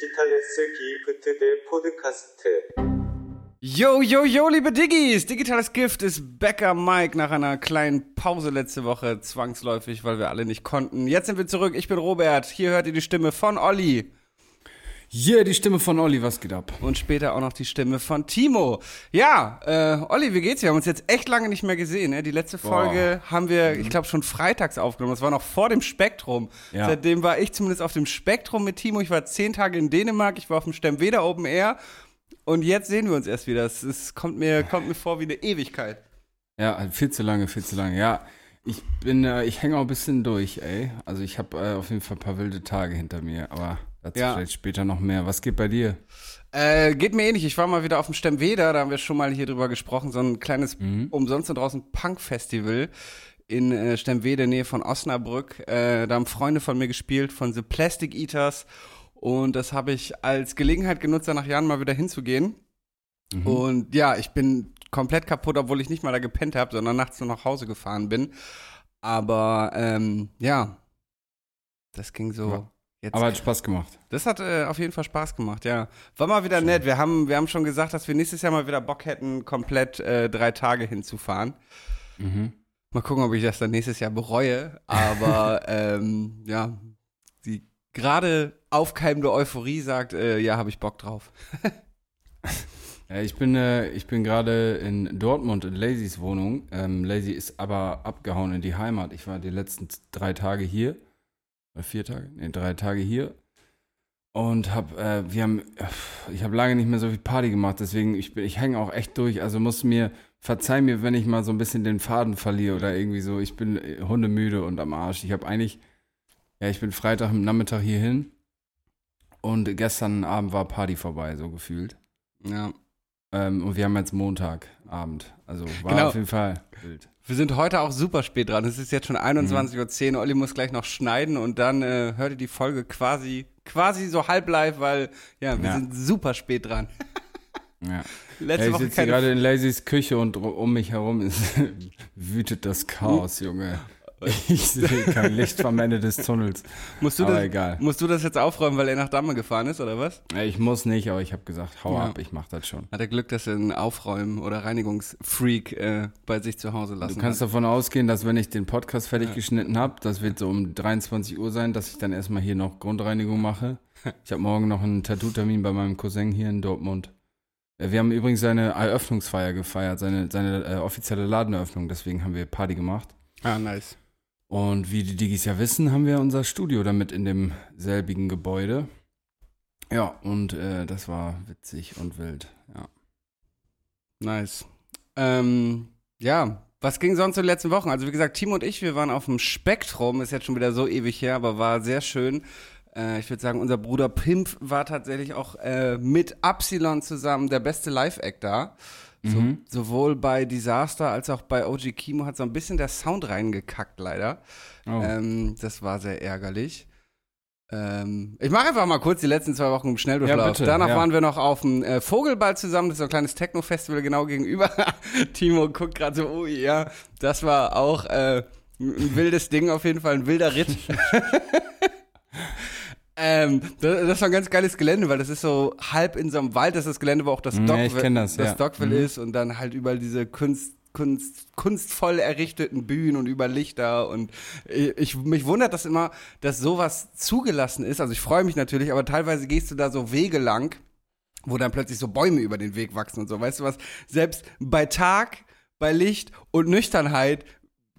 Digitales Gift der Podcast. Yo, yo, yo, liebe Diggis! Digitales Gift ist Bäcker Mike nach einer kleinen Pause letzte Woche, zwangsläufig, weil wir alle nicht konnten. Jetzt sind wir zurück. Ich bin Robert. Hier hört ihr die Stimme von Olli. Hier die Stimme von Olli, was geht ab? Und später auch noch die Stimme von Timo. Ja, äh, Olli, wie geht's? Wir haben uns jetzt echt lange nicht mehr gesehen. Ne? Die letzte Folge haben wir, ich glaube, schon freitags aufgenommen. Das war noch vor dem Spektrum. Ja. Seitdem war ich zumindest auf dem Spektrum mit Timo. Ich war zehn Tage in Dänemark. Ich war auf dem Stemweder Open Air. Und jetzt sehen wir uns erst wieder. Es, es kommt, mir, kommt mir vor wie eine Ewigkeit. Ja, viel zu lange, viel zu lange. Ja, ich bin, äh, ich hänge auch ein bisschen durch, ey. Also ich habe äh, auf jeden Fall ein paar wilde Tage hinter mir, aber dazu Ja. vielleicht später noch mehr. Was geht bei dir? Äh, geht mir ähnlich. Ich war mal wieder auf dem Stemweder, da haben wir schon mal hier drüber gesprochen, so ein kleines Mhm. umsonst da draußen Punk-Festival in äh, Stemwede, Nähe von Osnabrück. Äh, da haben Freunde von mir gespielt, von The Plastic Eaters. Und das habe ich als Gelegenheit genutzt, da nach Jahren mal wieder hinzugehen. Mhm. Und ja, ich bin komplett kaputt, obwohl ich nicht mal da gepennt habe, sondern nachts nur nach Hause gefahren bin. Aber ähm, ja, das ging so. Ja. Jetzt Aber hat Spaß gemacht. das hat äh, auf jeden Fall Spaß gemacht, ja. War mal wieder nett. Wir haben, wir haben schon gesagt, dass wir nächstes Jahr mal wieder Bock hätten, komplett äh, drei Tage hinzufahren. Mhm. Mal gucken, ob ich das dann nächstes Jahr bereue. Aber ähm, ja, die gerade aufkeimende Euphorie sagt, äh, ja, habe ich Bock drauf. Ja, ich bin, äh, ich bin gerade in Dortmund in Lazys Wohnung. Ähm, Lazy ist aber abgehauen in die Heimat. Ich war die letzten drei Tage hier. Oder vier Tage? Nee, drei Tage hier. Und hab, äh, wir haben, äh, ich habe lange nicht mehr so viel Party gemacht, deswegen, ich, bin- ich hänge auch echt durch. Also muss mir, verzeih mir, wenn ich mal so ein bisschen den Faden verliere oder irgendwie so. Ich bin äh, hundemüde und am Arsch. Ich habe eigentlich, ja, ich bin Freitag am Nachmittag hierhin. Und gestern Abend war Party vorbei, so gefühlt. Ja. Ähm, und wir haben jetzt Montagabend. Also war Genau. auf jeden Fall wild. Wir sind heute auch super spät dran. Es ist jetzt schon 21.10 Uhr. Olli muss gleich noch schneiden und dann äh, hört ihr die Folge quasi, quasi so halb live, weil ja, wir Ja. sind super spät dran. Ja. Letzte Ja, ich Woche sitze gerade in Lazys Küche und um mich herum ist, wütet das Chaos, Junge. Ich sehe kein Licht am Ende des Tunnels. Musst du, Aber das, egal. musst du das jetzt aufräumen, weil er nach Damme gefahren ist, oder was? Ja, Ich muss nicht, aber ich habe gesagt, hau Ja. ab, ich mach das schon. Hat er Glück, dass er einen Aufräumen- oder Reinigungsfreak äh, bei sich zu Hause lassen Du kannst hat. davon ausgehen, dass wenn ich den Podcast fertig geschnitten habe, das wird so um 23 Uhr sein, dass ich dann erstmal hier noch Grundreinigung mache. Ich habe morgen noch einen Tattoo-Termin bei meinem Cousin hier in Dortmund. Äh, Wir haben übrigens seine Eröffnungsfeier gefeiert, seine, seine äh, offizielle Ladeneröffnung, deswegen haben wir Party gemacht. Ah, nice. Und wie die Digis ja wissen, haben wir unser Studio damit in dem selbigen Gebäude. Ja, und äh, das war witzig und wild. Ja. Nice. Ähm, ja, was ging sonst in den letzten Wochen? Also wie gesagt, Timo und ich, wir waren auf dem Spektrum, ist jetzt schon wieder so ewig her, aber war sehr schön. Äh, ich würde sagen, unser Bruder Pimp war tatsächlich auch äh, mit Absilon zusammen der beste Live-Act da. So, Mhm. Sowohl bei Disaster als auch bei OG Kimo hat so ein bisschen der Sound reingekackt, leider. Oh. Ähm, das war sehr ärgerlich. Ähm, ich mache einfach mal kurz die letzten zwei Wochen im Schnelldurchlauf. Ja, bitte, Danach ja. waren wir noch auf dem äh, Vogelball zusammen. Das ist so ein kleines Techno-Festival genau gegenüber. Timo guckt gerade so, oh ja, das war auch äh, ein wildes Ding, auf jeden Fall ein wilder Ritt. ähm, das, das war ein ganz geiles Gelände, weil das ist so halb in so einem Wald. Das ist das Gelände, wo auch das Ja, Dockville, kenn das, ja. Dockville Mhm. ist und dann halt überall diese Kunst, Kunst, kunstvoll errichteten Bühnen und über Lichter und ich, mich wundert das immer, dass sowas zugelassen ist. Also ich freue mich natürlich, aber teilweise gehst du da so Wege lang, wo dann plötzlich so Bäume über den Weg wachsen und so. Weißt du was? Selbst bei Tag, bei Licht und Nüchternheit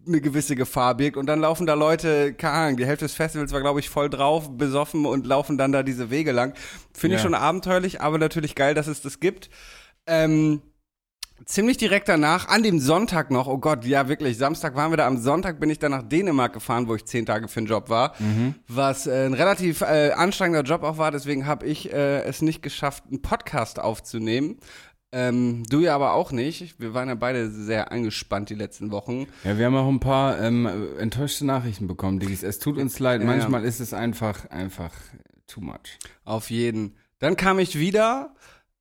eine gewisse Gefahr birgt und dann laufen da Leute, keine Ahnung, die Hälfte des Festivals war, glaube ich, voll drauf, besoffen und laufen dann da diese Wege lang. Finde ich Ja. schon abenteuerlich, aber natürlich geil, dass es das gibt. Ähm, ziemlich direkt danach, an dem Sonntag noch, oh Gott, ja wirklich, Samstag waren wir da, am Sonntag bin ich dann nach Dänemark gefahren, wo ich zehn Tage für einen Job war, was äh, ein relativ äh, anstrengender Job auch war, deswegen habe ich äh, es nicht geschafft, einen Podcast aufzunehmen. Ähm, du ja aber auch nicht. Wir waren ja beide sehr angespannt die letzten Wochen. Ja, wir haben auch ein paar ähm, enttäuschte Nachrichten bekommen, Digis. Es tut uns leid. Ja, Manchmal ist es einfach, einfach too much. Auf jeden. Dann kam ich wieder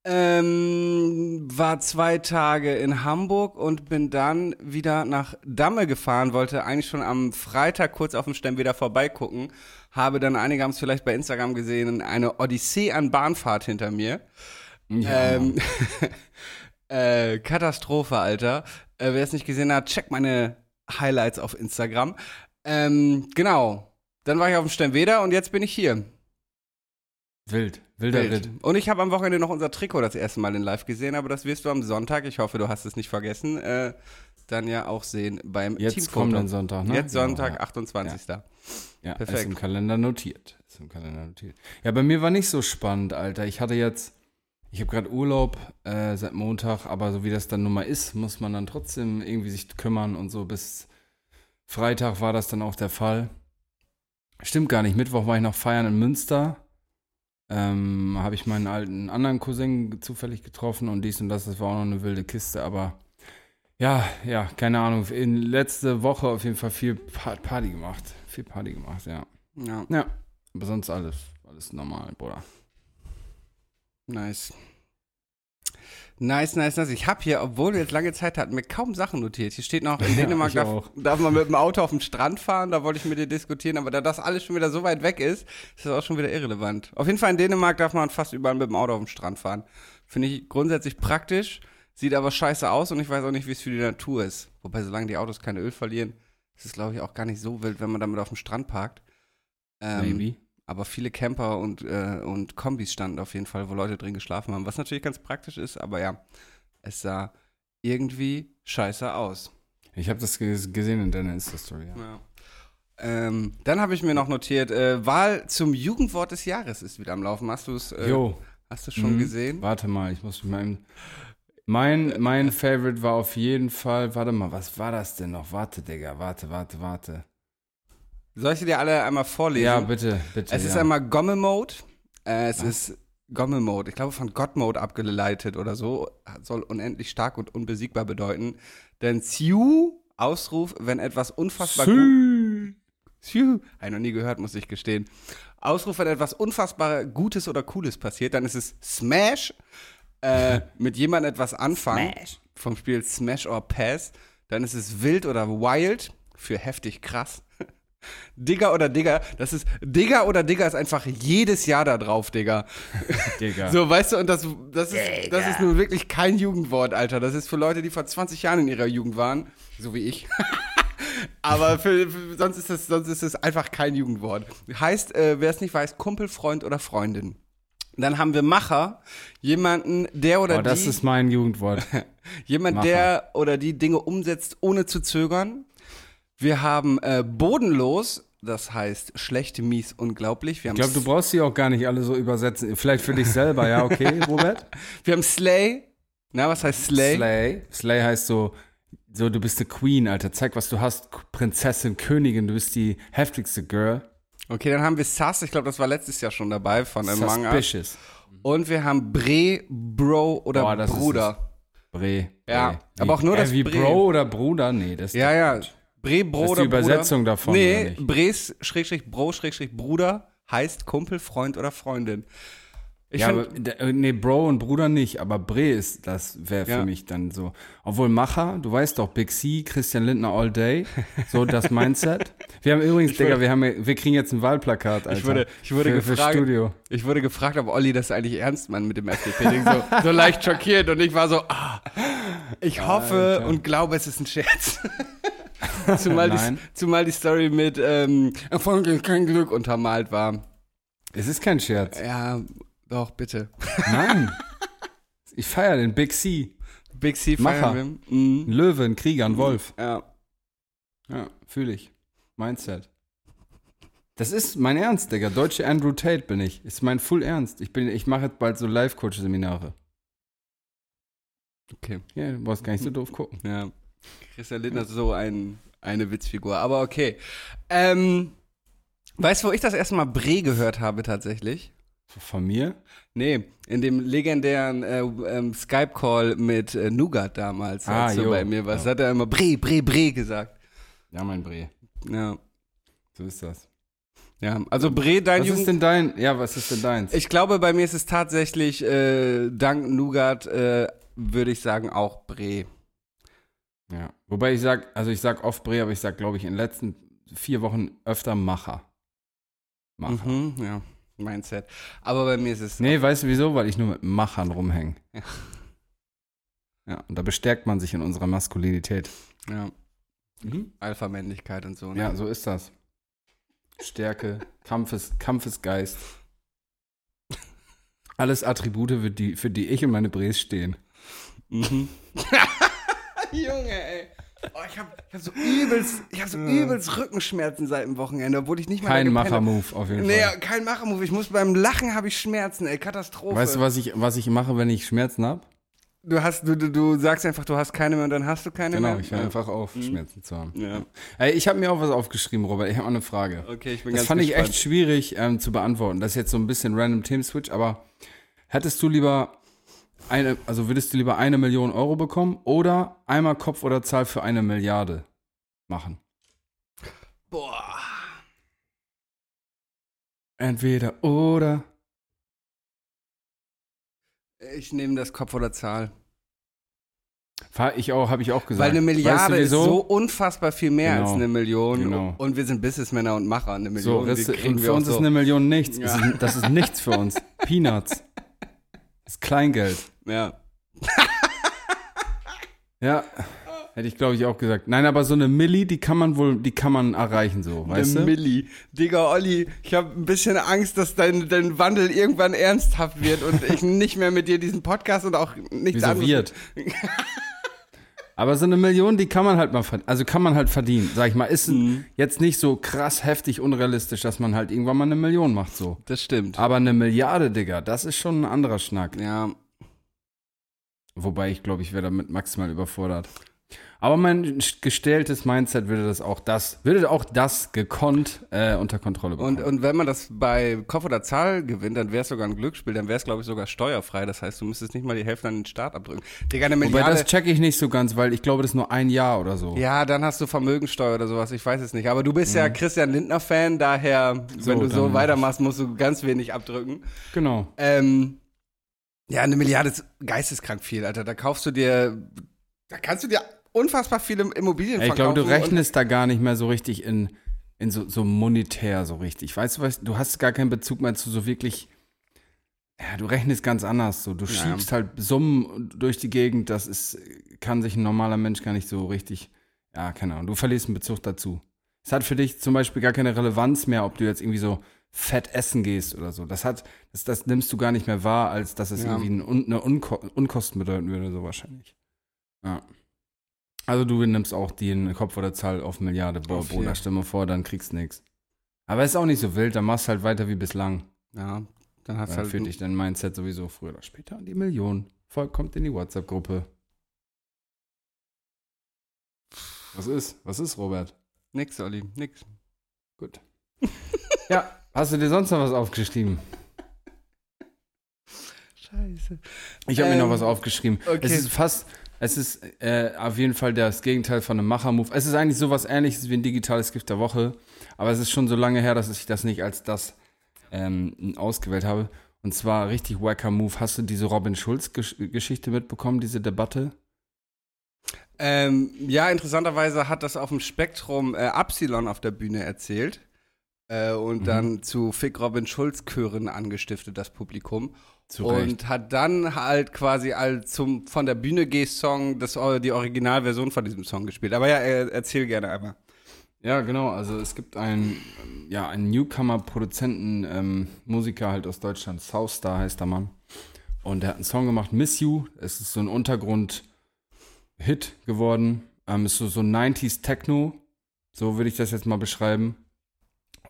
Ähm, war zwei Tage in Hamburg und bin dann wieder nach Damme gefahren, wollte eigentlich schon am Freitag kurz auf dem Stemm wieder vorbeigucken, habe dann, einige haben es vielleicht bei Instagram gesehen, eine Odyssee an Bahnfahrt hinter mir. Ja. Ähm, äh, Katastrophe, Alter. Äh, wer es nicht gesehen hat, checkt meine Highlights auf Instagram. Ähm, genau. Dann war ich auf dem Sternweder und jetzt bin ich hier. Wild, wilder Wild. Ritt. Und ich habe am Wochenende noch unser Trikot das erste Mal in Live gesehen, aber das wirst du am Sonntag, ich hoffe, du hast es nicht vergessen, äh, dann ja auch sehen beim Jetzt Teamfoto. kommenden Sonntag, ne? Jetzt Sonntag, Genau, 28. Ja, Perfekt. ist im Kalender notiert. Ist im Kalender notiert. Ja, bei mir war nicht so spannend, Alter. Ich hatte jetzt, ich habe gerade Urlaub äh, seit Montag, aber so wie das dann nun mal ist, muss man dann trotzdem irgendwie sich kümmern und so bis Freitag war das dann auch der Fall. Stimmt gar nicht. Mittwoch war ich noch feiern in Münster. Ähm, habe ich meinen alten anderen Cousin zufällig getroffen und dies und das, das war auch noch eine wilde Kiste, aber ja, ja, keine Ahnung. In letzte Woche auf jeden Fall viel Pa- Party gemacht. Viel Party gemacht, ja. Ja, Ja, aber sonst alles, alles normal, Bruder. Nice. Nice, nice, nice. Ich habe hier, obwohl wir jetzt lange Zeit hatten, mir kaum Sachen notiert. Hier steht noch, in Ja, Dänemark ich darf, darf man mit dem Auto auf den Strand fahren. Da wollte ich mit dir diskutieren, aber da das alles schon wieder so weit weg ist, ist das auch schon wieder irrelevant. Auf jeden Fall in Dänemark darf man fast überall mit dem Auto auf den Strand fahren. Finde ich grundsätzlich praktisch, sieht aber scheiße aus und ich weiß auch nicht, wie es für die Natur ist. Wobei, solange die Autos kein Öl verlieren, ist es, glaube ich, auch gar nicht so wild, wenn man damit auf dem Strand parkt. Ähm, Maybe. Aber viele Camper und, äh, und Kombis standen auf jeden Fall, wo Leute drin geschlafen haben. Was natürlich ganz praktisch ist, aber ja, es sah irgendwie scheiße aus. Ich habe das ges- gesehen in deiner Insta-Story, ja. Ja. Ähm, dann habe ich mir noch notiert, äh, Wahl zum Jugendwort des Jahres ist wieder am Laufen. Hast du es äh, Jo, hast du schon Mhm. gesehen? warte mal, ich muss eben- Mein, mein Favorite war auf jeden Fall, warte mal, was war das denn noch? Warte, Digga, warte, warte, warte. Soll ich sie dir alle einmal vorlesen? Ja, bitte, bitte. Es ist ja. einmal Gomme Mode. Äh, es Was? ist Gomme Mode. Ich glaube von God Mode abgeleitet oder so. Soll unendlich stark und unbesiegbar bedeuten. Denn Siu, Ausruf, wenn etwas unfassbar gut. Siu. Habe ich noch nie gehört, muss ich gestehen. Ausruf, wenn etwas unfassbar Gutes oder Cooles passiert, dann ist es Smash. Äh, mit jemandem etwas anfangen. Vom Spiel Smash or Pass. Dann ist es wild oder wild für heftig krass. Digger oder Digger, das ist Digger oder Digger ist einfach jedes Jahr da drauf, Digga. Digga. So, weißt du, und das, das, ist, das ist nun wirklich kein Jugendwort, Alter. Das ist für Leute, die vor 20 Jahren in ihrer Jugend waren, so wie ich. Aber für, für, sonst, ist es, sonst ist es einfach kein Jugendwort. Heißt, äh, wer es nicht weiß, Kumpel, Freund oder Freundin. Dann haben wir Macher, jemanden, der oder Oh, das die, ist mein Jugendwort. jemand, Macher. der oder die Dinge umsetzt, ohne zu zögern. Wir haben äh, bodenlos, das heißt schlecht, mies, unglaublich. Wir haben, Ich glaube, du brauchst die auch gar nicht alle so übersetzen. Vielleicht für dich selber, ja, okay, Robert? wir haben Slay. Na, was heißt Slay? Slay. Slay heißt so, so, du bist eine Queen, Alter. Zeig, was du hast. Prinzessin, Königin, du bist die heftigste Girl. Okay, dann haben wir Sass, ich glaube, das war letztes Jahr schon dabei von einem Manga. Suspicious. Und wir haben Bre, Bro oder Boah, Bruder. Bre. Ja, Bre. aber auch nur äh, das Wie Bre. Bro oder Bruder? Nee, das ist Ja, ja. gut. Bre, Das ist die Übersetzung Bruder. davon, Nee? Bres, Schrägstrich, Bro, Schrägstrich, Bruder heißt Kumpel, Freund oder Freundin. Ich ja, find, aber, äh, nee, Bro und Bruder nicht, aber Bre ist, das wäre für Ja. mich dann so. Obwohl Macher, du weißt doch, Big C, Christian Lindner all day, so das Mindset. Wir haben übrigens, Digga, wir, haben, wir kriegen jetzt ein Wahlplakat, Alter. Ich wurde- ich wurde für, für gefragt- Studio. ich wurde gefragt, ob Olli das eigentlich ernst meint mit dem FDP-Ding. So, so leicht schockiert und ich war so, ah, ich hoffe Alter. und glaube, es ist ein Scherz. zumal, die, zumal die Story mit ähm, Erfolg ist kein Glück untermalt war. Es ist kein Scherz. Ja, doch, bitte. Nein. Ich feiere den Big C. Big C feiern wir. Mhm. Ein Löwe, ein Krieger, ein Wolf. Ja. Ja, fühle ich. Mindset. Das ist mein Ernst, Digga. Deutsche Andrew Tate bin ich. Ist mein Full Ernst. Ich, bin- ich mache jetzt bald so Life-Coach-Seminare. Okay. Ja, du brauchst gar nicht so doof gucken. Ja. Christian Lindner ist so ein, eine Witzfigur. Aber okay. Ähm, weißt du, wo ich das erste Mal Bre gehört habe tatsächlich? Von mir? Nee, in dem legendären äh, ähm, Skype-Call mit äh, Nougat damals, Ah, als du jo. bei mir warst. Ja. Hat er immer Bre, Bre, Bre gesagt. Ja, mein Bre. Ja. So ist das. Ja, also Bre, dein Was Jugend ist denn dein, ja, was ist denn deins? Ich glaube, bei mir ist es tatsächlich äh, dank Nougat, äh, würde ich sagen, auch Bre. Ja. Wobei ich sag, also ich sag oft Bre, aber ich sag, glaube ich, in den letzten vier Wochen öfter Macher. Macher. Mhm, ja, Mindset. Aber bei mir ist es. Nee, weißt du wieso? Weil ich nur mit Machern rumhänge. Ja. Ja, und da bestärkt man sich in unserer Maskulinität. Ja, Alpha-Männlichkeit und so. Ne? Ja, so ist das. Stärke, Kampfes, Kampfesgeist. Alles Attribute, für die, für die ich und meine Bres stehen. Mhm. Junge, ey. Oh, ich habe ich hab so übelst, ich hab so übelst Rückenschmerzen seit dem Wochenende, obwohl ich nicht mal Kein hab. Macher-Move auf jeden Nee, Fall. kein Machermove. Ich muss beim Lachen habe ich Schmerzen, ey, Katastrophe. Weißt du, was ich, was ich mache, wenn ich Schmerzen habe? du hast, du, du, du sagst einfach, du hast keine mehr und dann hast du keine Genau, mehr. ich höre einfach auf, Schmerzen zu haben. Ja. Ey, ich habe mir auch was aufgeschrieben, Robert. Ich habe eine Frage. Okay, ich bin Das ganz fand ich gespannt. echt schwierig ähm, zu beantworten. Das ist jetzt so ein bisschen random Themen-Switch, aber hättest du lieber eine, also würdest du lieber eine Million Euro bekommen oder einmal Kopf oder Zahl für eine Milliarde machen? Boah. Entweder oder. Ich nehme das Kopf oder Zahl. Ich auch, habe ich auch gesagt. Weil eine Milliarde weißt ist du, wieso? so unfassbar viel mehr Genau. als eine Million. Genau. Und wir sind Businessmänner und Macher. Eine So, Million, Risse, kriegen und für uns so. ist eine Million nichts. Ja. Das, ist, das ist nichts für uns. Peanuts. Ist Kleingeld. ja. Ja, hätte ich glaube ich auch gesagt. Nein, aber so eine Milli, die kann man wohl, die kann man erreichen so, weißt eine du? Milli. Digga, Olli, ich habe ein bisschen Angst, dass dein, dein Wandel irgendwann ernsthaft wird und ich nicht mehr mit dir diesen Podcast und auch nichts Wieso anderes. wird? Aber so eine Million, die kann man halt mal verdienen. Also kann man halt verdienen, sag ich mal. Ist Mhm. jetzt nicht so krass heftig unrealistisch, dass man halt irgendwann mal eine Million macht so. Das stimmt. Aber eine Milliarde, Digga, das ist schon ein anderer Schnack. Ja. Wobei ich glaube, ich wäre damit maximal überfordert. Aber mein gestelltes Mindset würde das auch das, würde auch das gekonnt äh, unter Kontrolle bekommen. Und, und wenn man das bei Kopf oder Zahl gewinnt, dann wäre es sogar ein Glücksspiel, dann wäre es, glaube ich, sogar steuerfrei. Das heißt, du müsstest nicht mal die Hälfte an den Start abdrücken. Digga, eine Wobei Milliarde. das checke ich nicht so ganz, weil ich glaube, das ist nur ein Jahr oder so. ja, dann hast du Vermögensteuer oder sowas, ich weiß es nicht. Aber du bist ja Christian Lindner-Fan, daher, So, wenn du so weitermachst, musst du ganz wenig abdrücken. Genau. Ähm, ja, eine Milliarde ist geisteskrank viel, Alter. Da kaufst du dir, da kannst du dir unfassbar viele Immobilien Ey, ich glaube, du rechnest da gar nicht mehr so richtig in, in so, so monetär so richtig. Weißt du was? Du hast gar keinen Bezug mehr zu so wirklich. Ja, du rechnest ganz anders. So. Du Ja. schiebst halt Summen durch die Gegend. Das ist, kann sich ein normaler Mensch gar nicht so richtig. Ja, keine Ahnung. Du verlierst einen Bezug dazu. Es hat für dich zum Beispiel gar keine Relevanz mehr, ob du jetzt irgendwie so fett essen gehst oder so. Das hat, das, das nimmst du gar nicht mehr wahr, als dass es Ja. irgendwie eine Unko Unkosten bedeuten würde, so wahrscheinlich. Ja. Also du nimmst auch den Kopf oder Zahl auf Milliarde. Boah, Auf Bruder, mal vor, dann kriegst du nichts. Aber ist auch nicht so wild, dann machst du halt weiter wie bislang. Ja, dann hast du Dann halt. führt dich dein Mindset sowieso früher oder später an die Million. Volk kommt in die WhatsApp-Gruppe. Was ist? Was ist, Robert? Nix, Olli, nix. Gut. ja, hast du dir sonst noch was aufgeschrieben? Scheiße. Ich habe mir noch Ähm, was aufgeschrieben. okay. Es ist fast, es ist äh, auf jeden Fall das Gegenteil von einem Macher-Move. Es ist eigentlich sowas ähnliches wie ein digitales Gift der Woche, aber es ist schon so lange her, dass ich das nicht als das ähm, ausgewählt habe. Und zwar richtig wacker Move. Hast du diese Robin Schulz-Geschichte mitbekommen, diese Debatte? Ähm, ja, interessanterweise hat das auf dem Spektrum äh, Absilon auf der Bühne erzählt. Äh, und Mhm. dann zu Fick Robin Schulz Chören angestiftet, das Publikum. Zu Recht. Und hat dann halt quasi als zum von der Bühne geh Song das, die Originalversion von diesem Song gespielt. Aber ja, äh, erzähl gerne einmal. Ja, genau. Also es gibt einen, ja, einen Newcomer-Produzenten, ähm, Musiker halt aus Deutschland, Southstar heißt der Mann. Und der hat einen Song gemacht, Miss You. Es ist so ein Untergrund-Hit geworden. Ähm, ist so, so 90s Techno. So würde ich das jetzt mal beschreiben.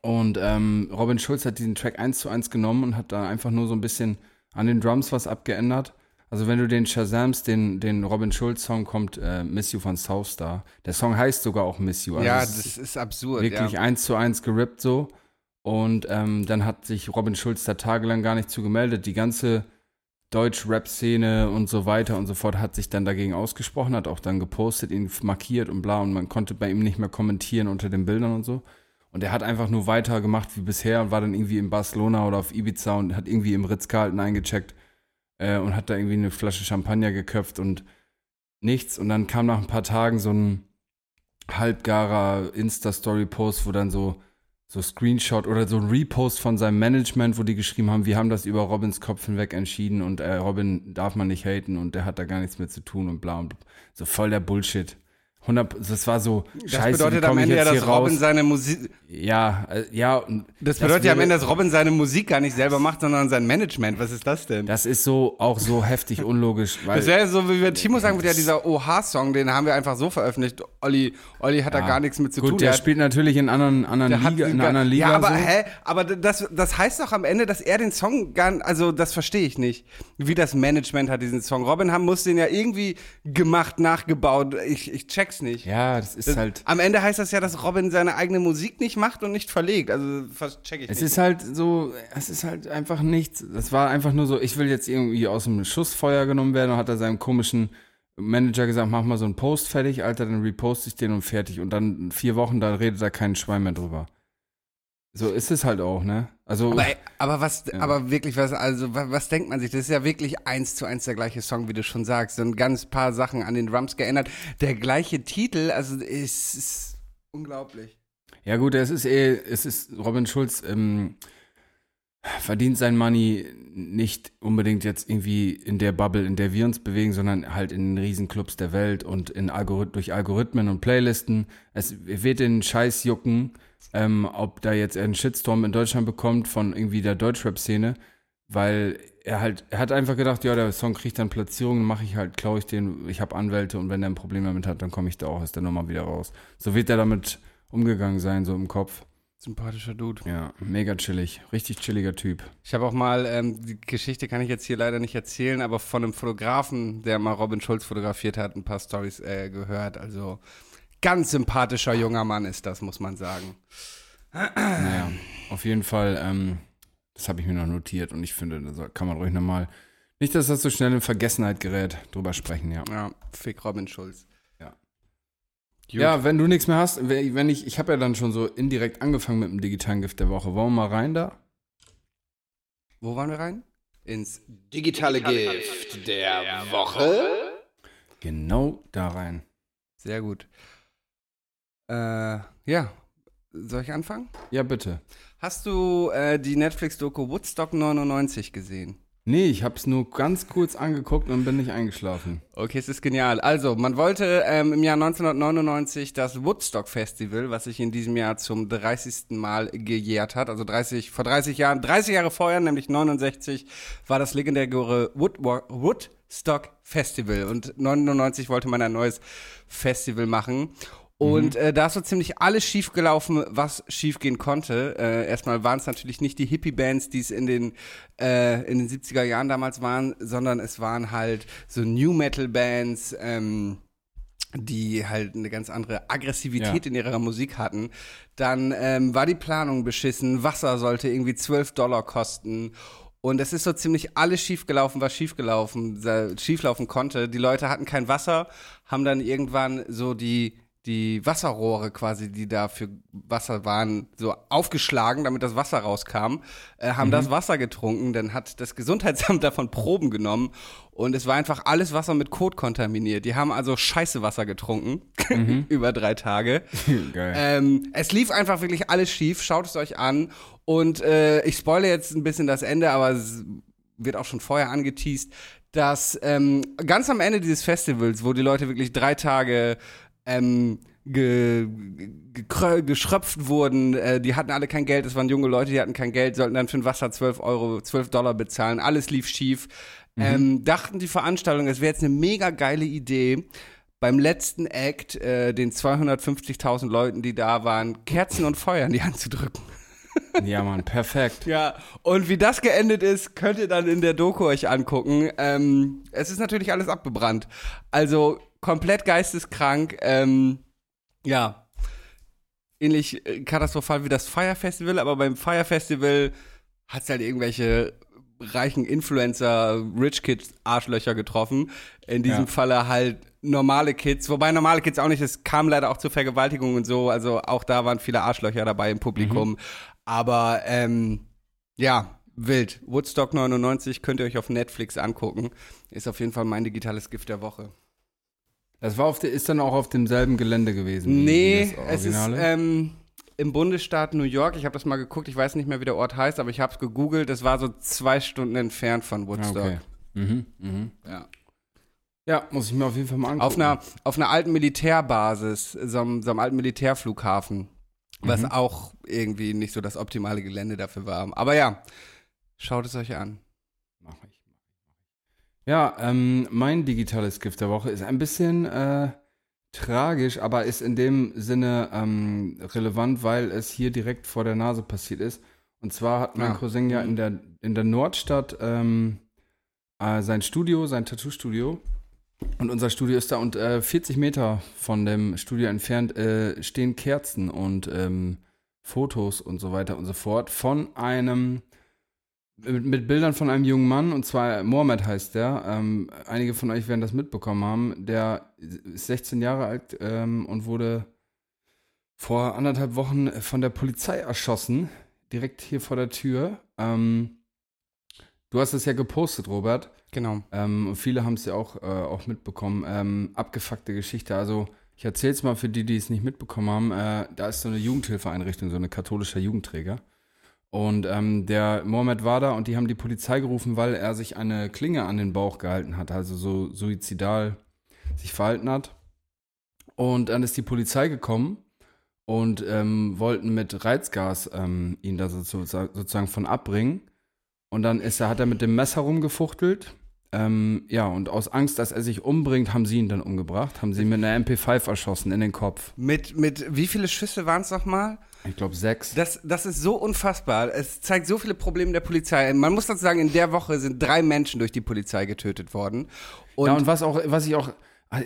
Und ähm, Robin Schulz hat diesen Track eins zu eins genommen und hat da einfach nur so ein bisschen an den Drums was abgeändert. Also wenn du den Shazams, den, den Robin Schulz-Song kommt, äh, Miss You von Southstar. Der Song heißt sogar auch Miss You. Also ja, das ist absurd. wirklich ja. eins zu eins gerippt so. Und ähm, dann hat sich Robin Schulz da tagelang gar nicht zu gemeldet. Die ganze Deutsch-Rap-Szene und so weiter und so fort hat sich dann dagegen ausgesprochen, hat auch dann gepostet, ihn markiert und bla und man konnte bei ihm nicht mehr kommentieren unter den Bildern und so. Und er hat einfach nur weitergemacht wie bisher und war dann irgendwie in Barcelona oder auf Ibiza und hat irgendwie im Ritz-Carlton eingecheckt äh, und hat da irgendwie eine Flasche Champagner geköpft und nichts. Und dann kam nach ein paar Tagen so ein halbgarer Insta-Story-Post, wo dann so, so Screenshot oder so ein Repost von seinem Management, wo die geschrieben haben, wir haben das über Robins Kopf hinweg entschieden und äh, Robin darf man nicht haten und der hat da gar nichts mit zu tun und bla und bla. So voll der Bullshit. 100, das war so, Das scheiße, bedeutet wie komm am Ende ja, dass Robin raus? seine Musik. Ja, äh, ja. Das bedeutet ja am Ende, dass Robin seine Musik gar nicht selber macht, sondern sein Management. Was ist das denn? Das ist so, auch so heftig unlogisch, weil. Das wäre so, wie wir Timo sagen würde, ja, dieser OH-Song, den haben wir einfach so veröffentlicht. Olli, Olli hat da Ja. gar nichts mit zu Gut, tun. der hat- spielt natürlich in anderen, anderen der Liga, in einer gar- anderen Liga. Ja, aber so. hä? Aber das, das heißt doch am Ende, dass er den Song gar also das verstehe ich nicht. Wie das Management hat diesen Song. Robin Ham muss den ja irgendwie gemacht, nachgebaut. Ich, ich check's nicht. Ja, das ist halt. Am Ende heißt das ja, dass Robin seine eigene Musik nicht macht und nicht verlegt. Also das check ich Es nicht. ist halt so, es ist halt einfach nichts. Das war einfach nur so, ich will jetzt irgendwie aus dem Schussfeuer genommen werden und hat er seinem komischen Manager gesagt, mach mal so einen Post fertig, Alter, dann reposte ich den und fertig. Und dann vier Wochen, da redet da kein Schwein mehr drüber. So ist es halt auch, ne? Also, Aber, aber was, aber wirklich, was, also, was, was denkt man sich? Das ist ja wirklich eins zu eins der gleiche Song, wie du schon sagst. So ein ganz paar Sachen an den Drums geändert. Der gleiche Titel, also, ist, ist unglaublich. ja gut, es ist eh, es ist Robin Schulz, ähm, verdient sein Money nicht unbedingt jetzt irgendwie in der Bubble, in der wir uns bewegen, sondern halt in den Riesenclubs der Welt und in Algorith durch Algorithmen und Playlisten. Es wird den Scheiß jucken, ähm, ob da jetzt einen Shitstorm in Deutschland bekommt von irgendwie der Deutschrap-Szene, weil er halt, er hat einfach gedacht, ja, der Song kriegt dann Platzierungen, mache ich halt, klaue ich den, ich habe Anwälte und wenn er ein Problem damit hat, dann komme ich da auch aus der Nummer wieder raus. So wird er damit umgegangen sein, so im Kopf. Sympathischer Dude. Ja, mega chillig. Richtig chilliger Typ. Ich habe auch mal, ähm, die Geschichte kann ich jetzt hier leider nicht erzählen, aber von einem Fotografen, der mal Robin Schulz fotografiert hat, ein paar Stories äh, gehört. Also, ganz sympathischer junger Mann ist das, muss man sagen. Naja, auf jeden Fall, ähm, das habe ich mir noch notiert und ich finde, da kann man ruhig nochmal, nicht, dass das so schnell in Vergessenheit gerät, drüber sprechen, ja. Ja, fick Robin Schulz. Ja. Gut. Ja, wenn du nichts mehr hast, wenn ich, ich habe ja dann schon so indirekt angefangen mit dem digitalen Gift der Woche. Wollen wir mal rein da? Wo wollen wir rein? Ins digitale Gift der Woche. Genau da rein. Sehr gut. Äh, ja, soll ich anfangen? Ja, bitte. Hast du äh, die Netflix-Doku Woodstock 99 gesehen? Nee, ich habe es nur ganz kurz angeguckt und bin nicht eingeschlafen. Okay, es ist genial. Also, man wollte ähm, im Jahr 1999 das Woodstock Festival, was sich in diesem Jahr zum 30. Mal gejährt hat, also 30, vor 30 Jahren, 30 Jahre vorher, nämlich 69, war das legendäre Wood, Woodstock Festival und 99 wollte man ein neues Festival machen. Und äh, da ist so ziemlich alles schief gelaufen, was schief gehen konnte. Äh, erstmal waren es natürlich nicht die Hippie-Bands, die es in den, äh, in den 70er Jahren damals waren, sondern es waren halt so New Metal-Bands, ähm, die halt eine ganz andere Aggressivität Ja. in ihrer Musik hatten. Dann ähm, war die Planung beschissen, Wasser sollte irgendwie 12 Dollar kosten. Und es ist so ziemlich alles schiefgelaufen, was schiefgelaufen, schieflaufen konnte. Die Leute hatten kein Wasser, haben dann irgendwann so die, die Wasserrohre quasi, die da für Wasser waren, so aufgeschlagen, damit das Wasser rauskam, äh, haben das Wasser getrunken, dann hat das Gesundheitsamt davon Proben genommen und es war einfach alles Wasser mit Kot kontaminiert. Die haben also scheiße Wasser getrunken über drei Tage. Geil. Ähm, es lief einfach wirklich alles schief. Schaut es euch an. Und äh, ich spoile jetzt ein bisschen das Ende, aber es wird auch schon vorher angeteased, dass ähm, ganz am Ende dieses Festivals, wo die Leute wirklich drei Tage ähm, ge, ge, geschröpft wurden, äh, die hatten alle kein Geld, es waren junge Leute, die hatten kein Geld, sollten dann für ein Wasser 12 Euro, 12 Dollar bezahlen, alles lief schief. Ähm, dachten die Veranstaltung, es wäre jetzt eine mega geile Idee, beim letzten Act äh, den 250.000 Leuten, die da waren, Kerzen und Feuer in die Hand zu drücken. ja, Mann, perfekt. Ja, und wie das geendet ist, könnt ihr dann in der Doku euch angucken. Ähm, es ist natürlich alles abgebrannt. Also komplett geisteskrank. Ähm, ja, ähnlich äh, katastrophal wie das Fire Festival, aber beim Fire Festival hat es halt irgendwelche reichen Influencer, Rich Kids Arschlöcher getroffen. In diesem Ja. Falle halt normale Kids, wobei normale Kids auch nicht, es kam leider auch zu Vergewaltigungen und so, also auch da waren viele Arschlöcher dabei im Publikum. Aber ähm, ja, wild. Woodstock 99 könnt ihr euch auf Netflix angucken. Ist auf jeden Fall mein digitales Gift der Woche. Das war auf der, ist dann auch auf demselben Gelände gewesen. Nee, es ist ähm, im Bundesstaat New York. Ich habe das mal geguckt. Ich weiß nicht mehr, wie der Ort heißt, aber ich habe es gegoogelt. Das war so zwei Stunden entfernt von Ah, Woodstock. okay. Mhm, mhm. Ja. Ja, muss ich mir auf jeden Fall mal angucken. Auf einer, auf einer alten Militärbasis, so einem, so einem alten Militärflughafen, was Mhm. auch irgendwie nicht so das optimale Gelände dafür war. Aber ja, schaut es euch an. Ja, ähm, mein digitales Gift der Woche ist ein bisschen äh, tragisch, aber ist in dem Sinne ähm, relevant, weil es hier direkt vor der Nase passiert ist. Und zwar hat mein Ah. Cousin ja in der, in der Nordstadt ähm, äh, sein Studio, sein Tattoo-Studio. Und unser Studio ist da und äh, 40 Meter von dem Studio entfernt äh, stehen Kerzen und ähm, Fotos und so weiter und so fort von einem mit, mit Bildern von einem jungen Mann, und zwar Mohammed heißt der. Ähm, einige von euch werden das mitbekommen haben. Der ist 16 Jahre alt ähm, und wurde vor anderthalb Wochen von der Polizei erschossen, direkt hier vor der Tür. Ähm, du hast es ja gepostet, Robert. Genau. Ähm, und viele haben es ja auch, äh, auch mitbekommen. Ähm, abgefuckte Geschichte. Also, ich erzähle es mal für die, die es nicht mitbekommen haben. Äh, da ist so eine Jugendhilfeeinrichtung, so eine katholischer Jugendträger. Und ähm, der Mohammed war da und die haben die Polizei gerufen, weil er sich eine Klinge an den Bauch gehalten hat, also so suizidal sich verhalten hat. Und dann ist die Polizei gekommen und ähm, wollten mit Reizgas ähm, ihn da so, so, sozusagen von abbringen. Und dann ist er, hat er mit dem Messer rumgefuchtelt. Ähm, ja, und aus Angst, dass er sich umbringt, haben sie ihn dann umgebracht, haben sie ihn mit einer MP5 erschossen in den Kopf. Mit, mit wie viele Schüsse waren es nochmal? Ich glaube sechs. Das, das ist so unfassbar. Es zeigt so viele Probleme der Polizei. Man muss dazu sagen, in der Woche sind drei Menschen durch die Polizei getötet worden. Und, ja, und was auch, was ich auch,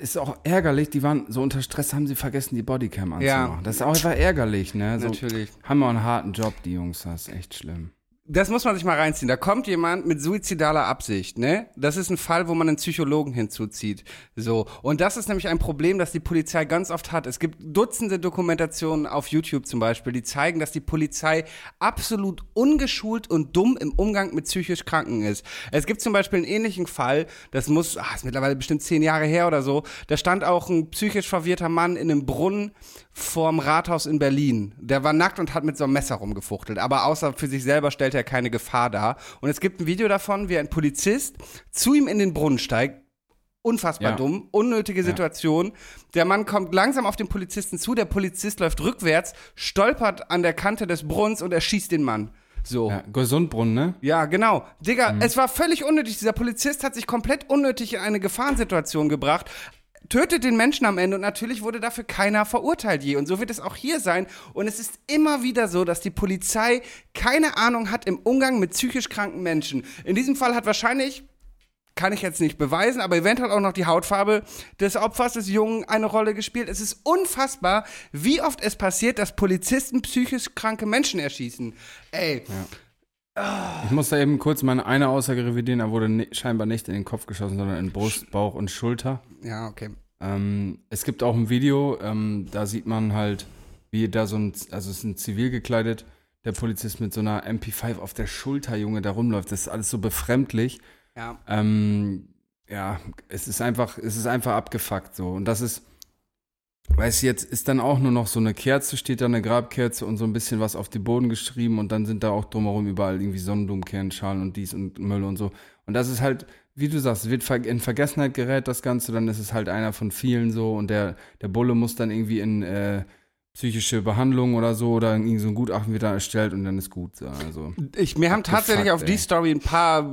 ist auch ärgerlich, die waren so unter Stress, haben sie vergessen, die Bodycam anzumachen. Ja. Das ist auch einfach ärgerlich, ne? So, Natürlich. Haben wir einen harten Job, die Jungs, das ist echt schlimm. Das muss man sich mal reinziehen. Da kommt jemand mit suizidaler Absicht, ne? Das ist ein Fall, wo man einen Psychologen hinzuzieht. So. Und das ist nämlich ein Problem, das die Polizei ganz oft hat. Es gibt Dutzende Dokumentationen auf YouTube zum Beispiel, die zeigen, dass die Polizei absolut ungeschult und dumm im Umgang mit psychisch Kranken ist. Es gibt zum Beispiel einen ähnlichen Fall, das muss, ach, ist mittlerweile bestimmt zehn Jahre her oder so. Da stand auch ein psychisch verwirrter Mann in einem Brunnen vorm Rathaus in Berlin. Der war nackt und hat mit so einem Messer rumgefuchtelt. Aber außer für sich selber stellte er keine Gefahr dar. Und es gibt ein Video davon, wie ein Polizist zu ihm in den Brunnen steigt. Unfassbar Ja. dumm, unnötige Situation. Der Mann kommt langsam auf den Polizisten zu, der Polizist läuft rückwärts, stolpert an der Kante des Brunnens und erschießt den Mann. So. Ja, Gesundbrunnen, ne? Ja, genau. Digga, es war völlig unnötig. Dieser Polizist hat sich komplett unnötig in eine Gefahrensituation gebracht. Tötet den Menschen am Ende und natürlich wurde dafür keiner verurteilt je. Und so wird es auch hier sein. Und es ist immer wieder so, dass die Polizei keine Ahnung hat im Umgang mit psychisch kranken Menschen. In diesem Fall hat wahrscheinlich, kann ich jetzt nicht beweisen, aber eventuell auch noch die Hautfarbe des Opfers, des Jungen, eine Rolle gespielt. Es ist unfassbar, wie oft es passiert, dass Polizisten psychisch kranke Menschen erschießen. Ey, Ich muss da eben kurz meine eine Aussage revidieren. Er wurde ni- scheinbar nicht in den Kopf geschossen, sondern in Brust, Bauch und Schulter. ja, okay. Ähm, es gibt auch ein Video, ähm, da sieht man halt, wie da so ein, also es ist ein zivil gekleidet, der Polizist mit so einer MP5 auf der Schulter, Junge, da rumläuft. Das ist alles so befremdlich. Ja. Ähm, ja, es ist einfach, es ist einfach abgefuckt so. Und das ist, weißt du, jetzt ist dann auch nur noch so eine Kerze, steht da eine Grabkerze und so ein bisschen was auf den Boden geschrieben und dann sind da auch drumherum überall irgendwie Sonnenblumenkernschalen und dies und Müll und so. Und das ist halt, wie du sagst, wird in Vergessenheit gerät das Ganze, dann ist es halt einer von vielen so und der, der Bulle muss dann irgendwie in äh, psychische Behandlung oder so oder irgendwie so ein Gutachten wird dann erstellt und dann ist gut. So. Also, Ich, mir haben tatsächlich auf die ey. Story ein paar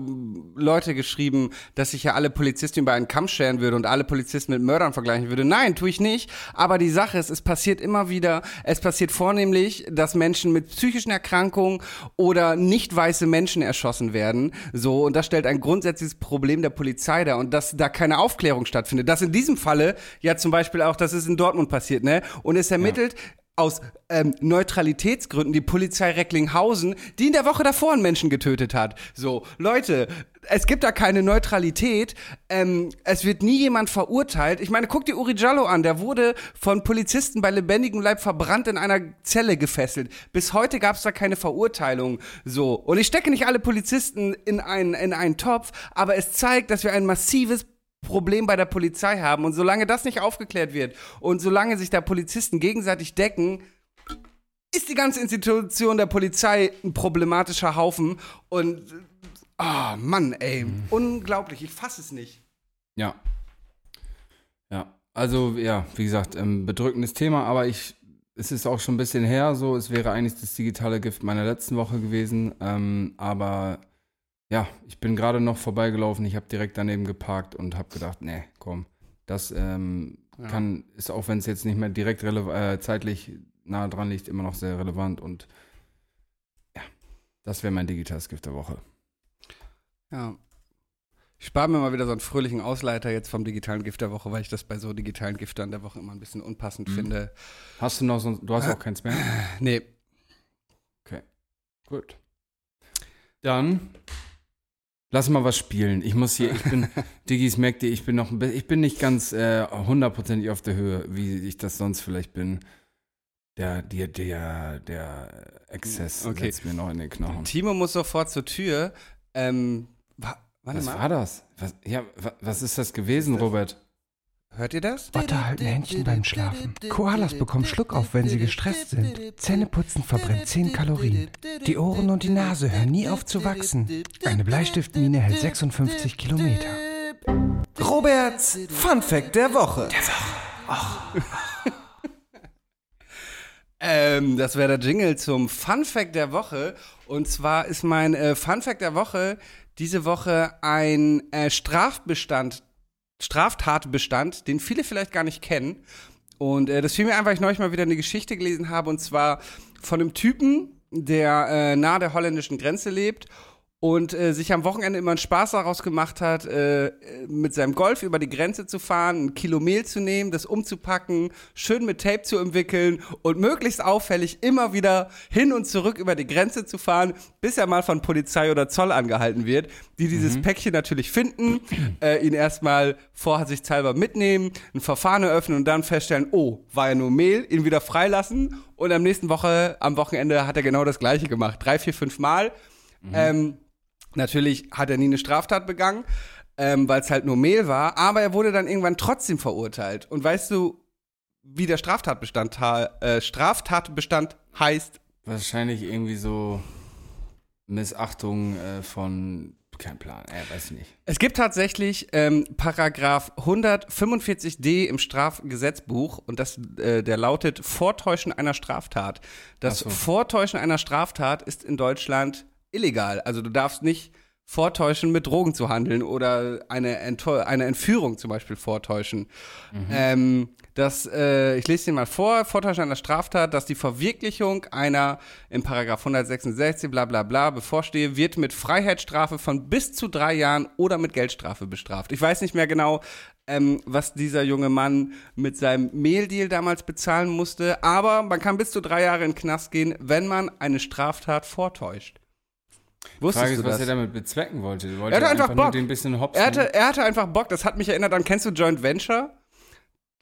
Leute geschrieben, dass ich ja alle Polizisten über einen Kamm scheren würde und alle Polizisten mit Mördern vergleichen würde. Nein, tue ich nicht. Aber die Sache ist, es passiert immer wieder, es passiert vornehmlich, dass Menschen mit psychischen Erkrankungen oder nicht weiße Menschen erschossen werden. So, und das stellt ein grundsätzliches Problem der Polizei dar und dass da keine Aufklärung stattfindet. Das in diesem Falle ja zum Beispiel auch, das ist in Dortmund passiert, ne? Und es ermittelt, aus ähm, Neutralitätsgründen die Polizei Recklinghausen, die in der Woche davor einen Menschen getötet hat. So, Leute, es gibt da keine Neutralität. Ähm, es wird nie jemand verurteilt. Ich meine, guck dir Uri Jallo an. Der wurde von Polizisten bei lebendigem Leib verbrannt in einer Zelle gefesselt. Bis heute gab es da keine Verurteilung. So. Und ich stecke nicht alle Polizisten in einen, in einen Topf, aber es zeigt, dass wir ein massives Problem bei der Polizei haben. Und solange das nicht aufgeklärt wird und solange sich da Polizisten gegenseitig decken, ist die ganze Institution der Polizei ein problematischer Haufen. Und, ah, oh Mann, ey, unglaublich, ich fasse es nicht. Ja. Ja. Also, ja, wie gesagt, ähm, bedrückendes Thema, aber ich, es ist auch schon ein bisschen her, so, es wäre eigentlich das digitale Gift meiner letzten Woche gewesen, ähm, aber ja, ich bin gerade noch vorbeigelaufen, ich habe direkt daneben geparkt und habe gedacht, nee, komm, das ähm, Ja. kann, ist auch wenn es jetzt nicht mehr direkt äh, zeitlich nah dran liegt, immer noch sehr relevant und ja, das wäre mein digitales Gift der Woche. Ja. Ich spare mir mal wieder so einen fröhlichen Ausleiter jetzt vom digitalen Gift der Woche, weil ich das bei so digitalen Giftern der Woche immer ein bisschen unpassend Mhm. finde. Hast du noch so, du hast auch keins mehr? Nee, Gut. Dann lass mal was spielen. Ich muss hier, ich bin, Diggis merkt ihr, ich bin noch ein bisschen, ich bin nicht ganz äh, hundertprozentig auf der Höhe, wie ich das sonst vielleicht bin. Der, der, der, der Exzess Okay. setzt mir noch in den Knochen. Timo muss sofort zur Tür. Ähm, wa warte Was mal. war das? Was, ja, wa, was ist das gewesen, Robert? Hört ihr das? Otter halten Händchen beim Schlafen. Koalas bekommen Schluck auf, wenn sie gestresst sind. Zähneputzen verbrennt 10 Kalorien. Die Ohren und die Nase hören nie auf zu wachsen. Eine Bleistiftmine hält 56 Kilometer. Roberts Fun Fact der Woche. Ähm, das wäre der Jingle zum Fun Fact der Woche. Und zwar ist mein äh, Fun Fact der Woche diese Woche ein äh, Strafbestand, Straftatbestand, den viele vielleicht gar nicht kennen. Und äh, das fiel mir einfach, weil ich neulich mal wieder eine Geschichte gelesen habe. Und zwar von einem Typen, der äh, nahe der holländischen Grenze lebt und äh, sich am Wochenende immer einen Spaß daraus gemacht hat, äh, mit seinem Golf über die Grenze zu fahren, ein Kilo Mehl zu nehmen, das umzupacken, schön mit Tape zu umwickeln und möglichst auffällig immer wieder hin und zurück über die Grenze zu fahren, bis er mal von Polizei oder Zoll angehalten wird, die dieses Päckchen natürlich finden, äh, ihn erstmal vorsichtshalber mitnehmen, ein Verfahren eröffnen und dann feststellen, oh, war ja nur Mehl, ihn wieder freilassen und am nächsten Woche, am Wochenende hat er genau das gleiche gemacht. Drei, vier, fünf Mal. Ähm, Natürlich hat er nie eine Straftat begangen, ähm, weil es halt nur Mehl war, aber er wurde dann irgendwann trotzdem verurteilt. Und weißt du, wie der Straftatbestand, äh, Straftatbestand heißt? Wahrscheinlich irgendwie so Missachtung äh, von, kein Plan, äh, weiß ich nicht. Es gibt tatsächlich ähm, Paragraph 145d im Strafgesetzbuch und das, äh, der lautet Vortäuschen einer Straftat. Das so. Vortäuschen einer Straftat ist in Deutschland illegal. Also du darfst nicht vortäuschen, mit Drogen zu handeln oder eine, Enttäu eine Entführung zum Beispiel vortäuschen. Ähm, das, äh, ich lese dir mal vor, Vortäuschen einer Straftat, dass die Verwirklichung einer im Paragraph 166 bla bla bla bevorstehe, wird mit Freiheitsstrafe von bis zu drei Jahren oder mit Geldstrafe bestraft. Ich weiß nicht mehr genau, ähm, was dieser junge Mann mit seinem Mehldeal damals bezahlen musste, aber man kann bis zu drei Jahre in den Knast gehen, wenn man eine Straftat vortäuscht. Wusstest Frage ist, du was das? er damit bezwecken wollte. Er wollte hatte einfach nur Bock. den bisschen hops Er hatte, er hatte einfach Bock, das hat mich erinnert an, kennst du Joint Venture?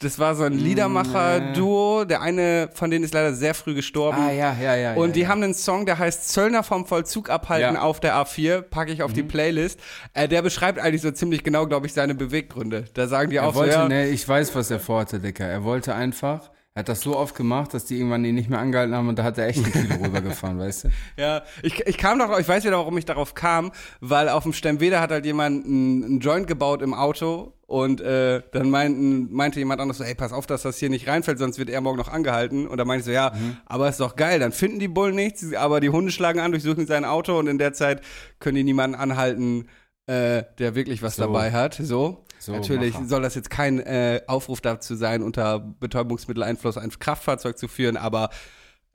Das war so ein Liedermacher-Duo. Der eine von denen ist leider sehr früh gestorben. Ah, ja, ja, ja. Und ja, die ja. haben einen Song, der heißt Zöllner vom Vollzug abhalten Ja. Mhm. auf der A4, packe ich auf die Playlist. Äh, der beschreibt eigentlich so ziemlich genau, glaube ich, seine Beweggründe. Da sagen die Er auch wollte, so, ja, ne, ich weiß, was er vorhatte, Dicker. Er wollte einfach, er hat das so oft gemacht, dass die irgendwann ihn nicht mehr angehalten haben und da hat er echt ein Kilo rübergefahren, weißt du? Ja, ich, ich kam doch, ich weiß wieder, warum ich darauf kam, weil auf dem Stemmweder hat halt jemand einen, einen Joint gebaut im Auto und äh, dann meinten, meinte jemand anderes so, ey, pass auf, dass das hier nicht reinfällt, sonst wird er morgen noch angehalten. Und da meinte ich so, ja, aber ist doch geil, dann finden die Bullen nichts, aber die Hunde schlagen an, durchsuchen sein Auto und in der Zeit können die niemanden anhalten, äh, der wirklich was So. dabei hat. So. So, Natürlich Macher. soll das jetzt kein äh, Aufruf dazu sein, unter Betäubungsmitteleinfluss ein Kraftfahrzeug zu führen, aber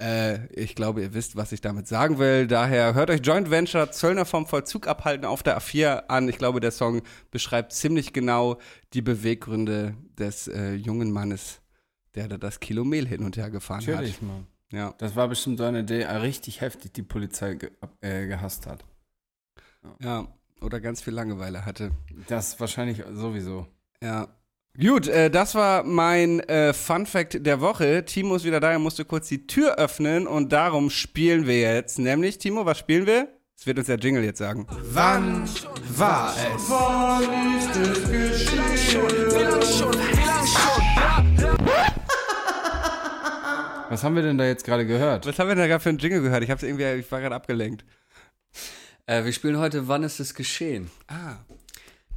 äh, ich glaube, ihr wisst, was ich damit sagen will. Daher hört euch Joint Venture Zöllner vom Vollzug abhalten auf der A4 an. Ich glaube, der Song beschreibt ziemlich genau die Beweggründe des äh, jungen Mannes, der da das Kilo Mehl hin und her gefahren Natürlich, hat. Mann. Ja. Das war bestimmt so eine, die richtig heftig die Polizei ge äh, gehasst hat. ja. Oder ganz viel Langeweile hatte. Das wahrscheinlich sowieso. Ja. Gut, äh, das war mein äh, Fun Fact der Woche. Timo ist wieder da, er musste kurz die Tür öffnen und darum spielen wir jetzt. Nämlich, Timo, was spielen wir? Das wird uns der Jingle jetzt sagen. Wann war es? Was haben wir denn da jetzt gerade gehört? Was haben wir denn da gerade für einen Jingle gehört? Ich, hab's irgendwie, ich war gerade abgelenkt. Äh, wir spielen heute Wann ist es geschehen? Ah.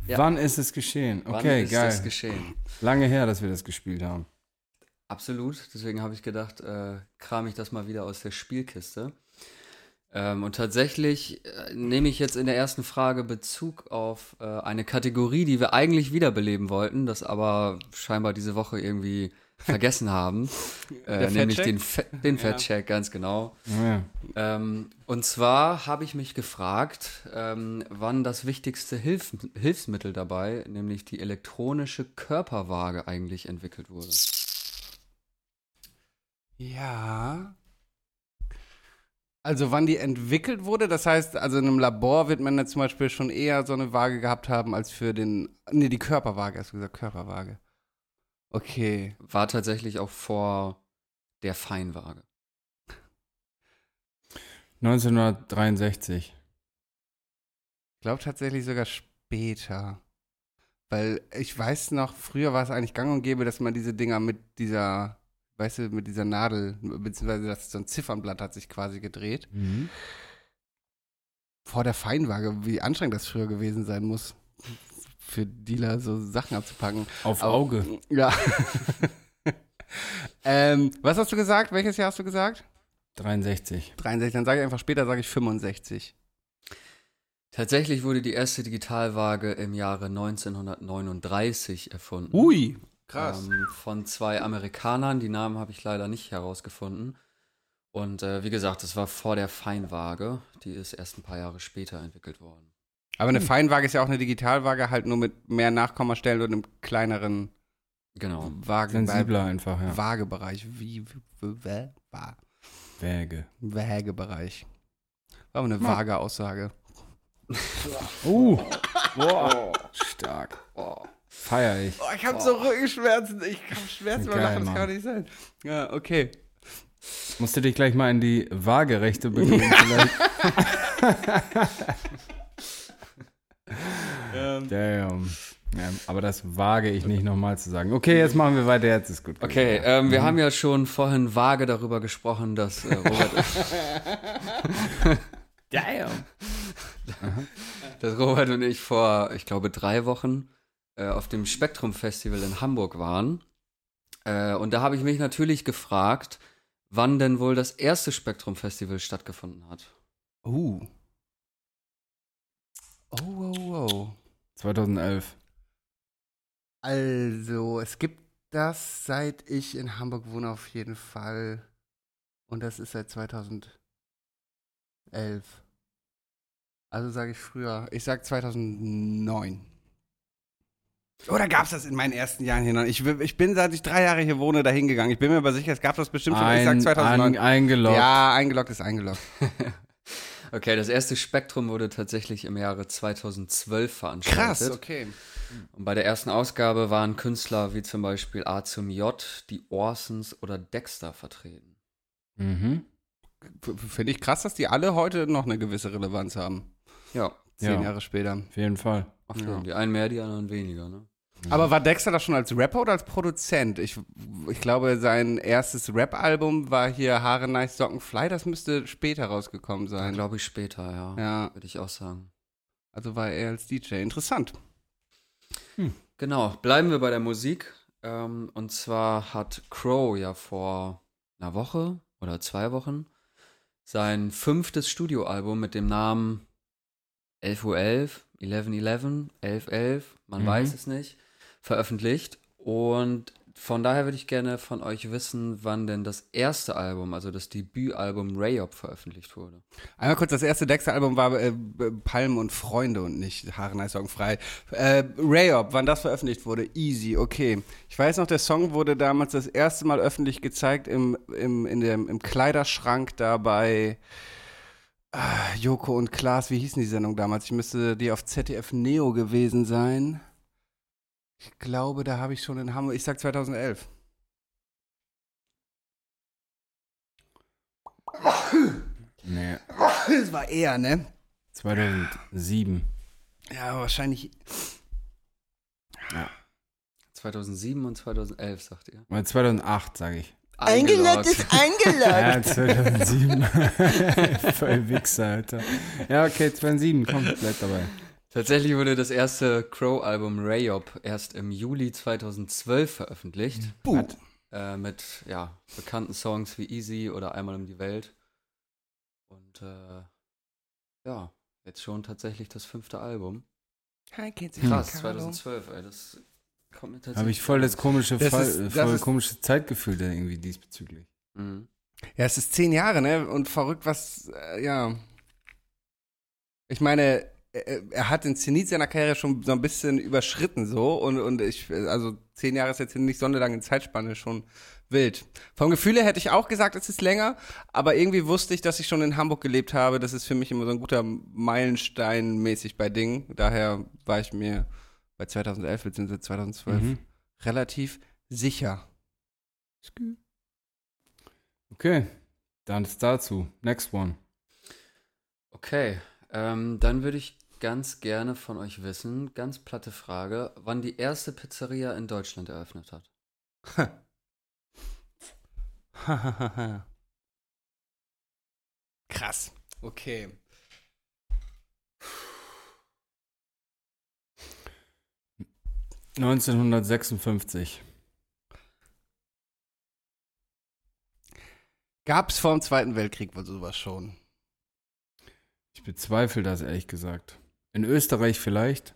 Ja. Wann ist es geschehen? Wann Okay, ist geil. es geschehen? Lange her, dass wir das gespielt haben. Absolut. Deswegen habe ich gedacht, äh, kram ich das mal wieder aus der Spielkiste. Ähm, und tatsächlich äh, nehme ich jetzt in der ersten Frage Bezug auf äh, eine Kategorie, die wir eigentlich wiederbeleben wollten, das aber scheinbar diese Woche irgendwie vergessen haben. Äh, nämlich den, Fe den Fettcheck, ganz genau. Ja. Ähm, und zwar habe ich mich gefragt, ähm, wann das wichtigste Hilf Hilfsmittel dabei, nämlich die elektronische Körperwaage, eigentlich entwickelt wurde. Ja. Also wann die entwickelt wurde, das heißt, also in einem Labor wird man ja zum Beispiel schon eher so eine Waage gehabt haben als für den, nee, die Körperwaage, hast du gesagt, Körperwaage. Okay. War tatsächlich auch vor der Feinwaage. 1963. Ich glaube tatsächlich sogar später. Weil ich weiß noch, früher war es eigentlich gang und gäbe, dass man diese Dinger mit dieser, weißt du, mit dieser Nadel, beziehungsweise das, so ein Ziffernblatt hat sich quasi gedreht. Mhm. Vor der Feinwaage, wie anstrengend das früher gewesen sein muss, für Dealer so Sachen abzupacken. Auf Aber- Auge. Ja. ähm, was hast du gesagt? Welches Jahr hast du gesagt? 63. 63. Dann sage ich einfach später, sage ich 65. Tatsächlich wurde die erste Digitalwaage im Jahre 1939 erfunden. Ui. Ähm, von zwei Amerikanern. Die Namen habe ich leider nicht herausgefunden. Und äh, wie gesagt, das war vor der Feinwaage. Die ist erst ein paar Jahre später entwickelt worden. Aber eine Feinwaage ist ja auch eine Digitalwaage, halt nur mit mehr Nachkommastellen und einem kleineren Genau. Wagen Sensibler einfach, ja. Waagebereich. Wie, wie, Wäge. Wägebereich. War aber eine vage Aussage. Uh. Boah. Stark. Feier ich. Oh, ich habe so Rückenschmerzen. Ich habe Schmerzen beim Lachen, das kann nicht sein. Ja, okay. Musst du dich gleich mal in die Waagerechte begeben vielleicht. Damn. Ja, aber das wage ich nicht nochmal zu sagen. Okay, jetzt machen wir weiter, jetzt ist gut. Okay, ähm, wir haben ja schon vorhin vage darüber gesprochen, dass äh, Robert, Damn. dass Robert und ich vor, ich glaube, drei Wochen äh, auf dem Spektrum Festival in Hamburg waren. Äh, und da habe ich mich natürlich gefragt, wann denn wohl das erste Spektrum Festival stattgefunden hat. Uh. Oh, oh, oh. 2011. Also, es gibt das, seit ich in Hamburg wohne, auf jeden Fall. Und das ist seit 2011. Also sage ich früher. Ich sag 2009. Oder gab es das in meinen ersten Jahren hier noch? Ich, ich bin, seit ich drei Jahre hier wohne, dahin gegangen. Ich bin mir aber sicher, es gab das bestimmt schon. ich sag Ein, 2009. ein, eingeloggt. ja, eingeloggt ist eingeloggt. Okay, das erste Spektrum wurde tatsächlich im Jahre 2012 veranstaltet. Krass, okay. Und bei der ersten Ausgabe waren Künstler wie zum Beispiel A zum J, die Orsons oder Dexter vertreten. Mhm. Finde ich krass, dass die alle heute noch eine gewisse Relevanz haben. Ja, Zehn Ja. Jahre später. Auf jeden Fall. ach ja. die einen mehr, die anderen weniger, ne? Aber war Dexter das schon als Rapper oder als Produzent? Ich, ich glaube, sein erstes Rap-Album war hier Haare Nice Socken Fly. Das müsste später rausgekommen sein. Glaube ich später, ja. Ja, Würde ich auch sagen. also war er als DJ. Interessant. Genau, bleiben wir bei der Musik. Ähm, und zwar hat Crow ja vor einer Woche oder zwei Wochen sein fünftes Studioalbum mit dem Namen 11.11 Uhr 11, 11.11, 11.11, man Mhm. weiß es nicht, veröffentlicht. Und von daher würde ich gerne von euch wissen, wann denn das erste Album, also das Debütalbum Rayop veröffentlicht wurde. Einmal kurz, das erste Dexter-Album war äh, Palmen und Freunde und nicht Haare Song frei. Äh, Rayop, wann das veröffentlicht wurde, easy, okay. Ich weiß noch, der Song wurde damals das erste Mal öffentlich gezeigt im, im, in dem, im Kleiderschrank da bei ah, Joko und Klaas, wie hießen die Sendung damals? Ich müsste die auf ZDF Neo gewesen sein. Ich glaube, da habe ich schon in Hamburg, ich sag 2011. Nee, Das war eher, ne? 2007. Ja, wahrscheinlich. 2007 und 2011, sagt ihr. Weil 2008, sage ich. Eingeloggt. Ja, 2007. Voll Wichser, Alter. Ja, okay, 2007, komm, bleib dabei. Tatsächlich wurde das erste Crow-Album Rayop erst im Juli 2012 veröffentlicht. Buh. Äh, mit ja, bekannten Songs wie Easy oder Einmal um die Welt. Und äh, ja, jetzt schon tatsächlich das fünfte Album. Krass, 2012, ey, das kommt mir tatsächlich. Habe ich voll das komische, Das Fall, ist- das voll ist- komische Zeitgefühl da irgendwie diesbezüglich. Mhm. Ja, es ist zehn Jahre, ne? Und verrückt, was, äh, ja. Ich meine, er, er hat den Zenit seiner Karriere schon so ein bisschen überschritten, so. Und, und ich, also zehn Jahre ist jetzt nicht so eine lange Zeitspanne, schon wild. Vom Gefühl her hätte ich auch gesagt, es ist länger, aber irgendwie wusste ich, dass ich schon in Hamburg gelebt habe. Das ist für mich immer so ein guter Meilenstein mäßig bei Dingen. Daher war ich mir bei 2011 bzw. 2012 Mhm. relativ sicher. Okay, dann ist dazu. Next one. Okay, ähm, dann würde ich ganz gerne von euch wissen, ganz platte Frage, wann die erste Pizzeria in Deutschland eröffnet hat. Krass. Okay. 1956. Gab es vor dem Zweiten Weltkrieg wohl sowas schon? Ich bezweifle das ehrlich gesagt. In Österreich vielleicht.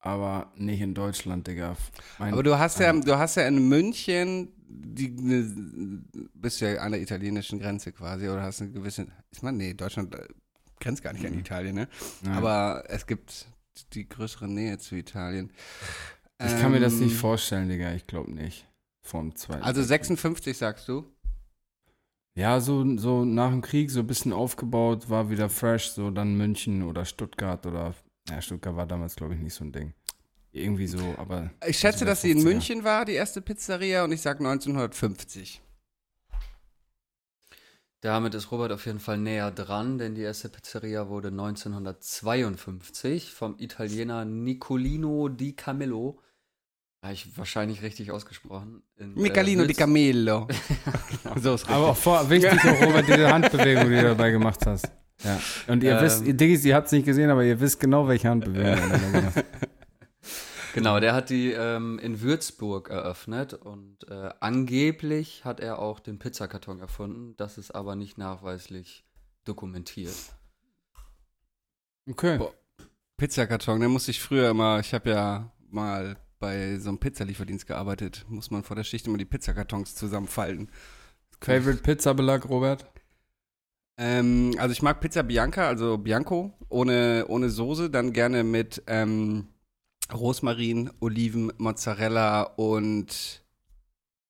Aber nicht in Deutschland, Digga. Mein- Aber du hast ja, du hast ja in München, die ne, bist ja an der italienischen Grenze quasi, oder hast eine gewisse, ich meine, nee, Deutschland äh, grenzt gar nicht an Mhm. Italien, ne? Nein. Aber es gibt die größere Nähe zu Italien. ich kann mir das nicht Ähm, vorstellen, Digga. Ich glaube nicht. Vom zweiten. Also Weltkrieg. 56 sagst du? Ja, so, so nach dem Krieg so ein bisschen aufgebaut, war wieder fresh, so dann München oder Stuttgart oder, ja, Stuttgart war damals, glaube ich, nicht so ein Ding. Irgendwie so, aber. Ich schätze, dass sie in 50er. München war, die erste Pizzeria, und ich sag 1950. Damit ist Robert auf jeden Fall näher dran, denn die erste Pizzeria wurde 1952 vom Italiener Nicolino di Camillo, habe ich wahrscheinlich richtig ausgesprochen. in, äh, Micalino di Würz- Camello. so ist Aber auch vor, wichtig, auch, Robert, diese Handbewegung, die du dabei gemacht hast. Ja. Und ihr Ähm. wisst, ihr Diggis, ihr habt es nicht gesehen, aber ihr wisst genau, welche Handbewegung er dabei gemacht hat. Genau, der hat die ähm, in Würzburg eröffnet und äh, angeblich hat er auch den Pizzakarton erfunden. Das ist aber nicht nachweislich dokumentiert. Okay. Boah. Pizzakarton, den musste ich früher immer, ich habe ja mal bei so einem Pizzalieferdienst gearbeitet, muss man vor der Schicht immer die Pizzakartons zusammenfalten. Favorite Pizza-Belag, Robert? Ähm, also ich mag Pizza Bianca, also Bianco, ohne, ohne Soße, dann gerne mit ähm, Rosmarin, Oliven, Mozzarella und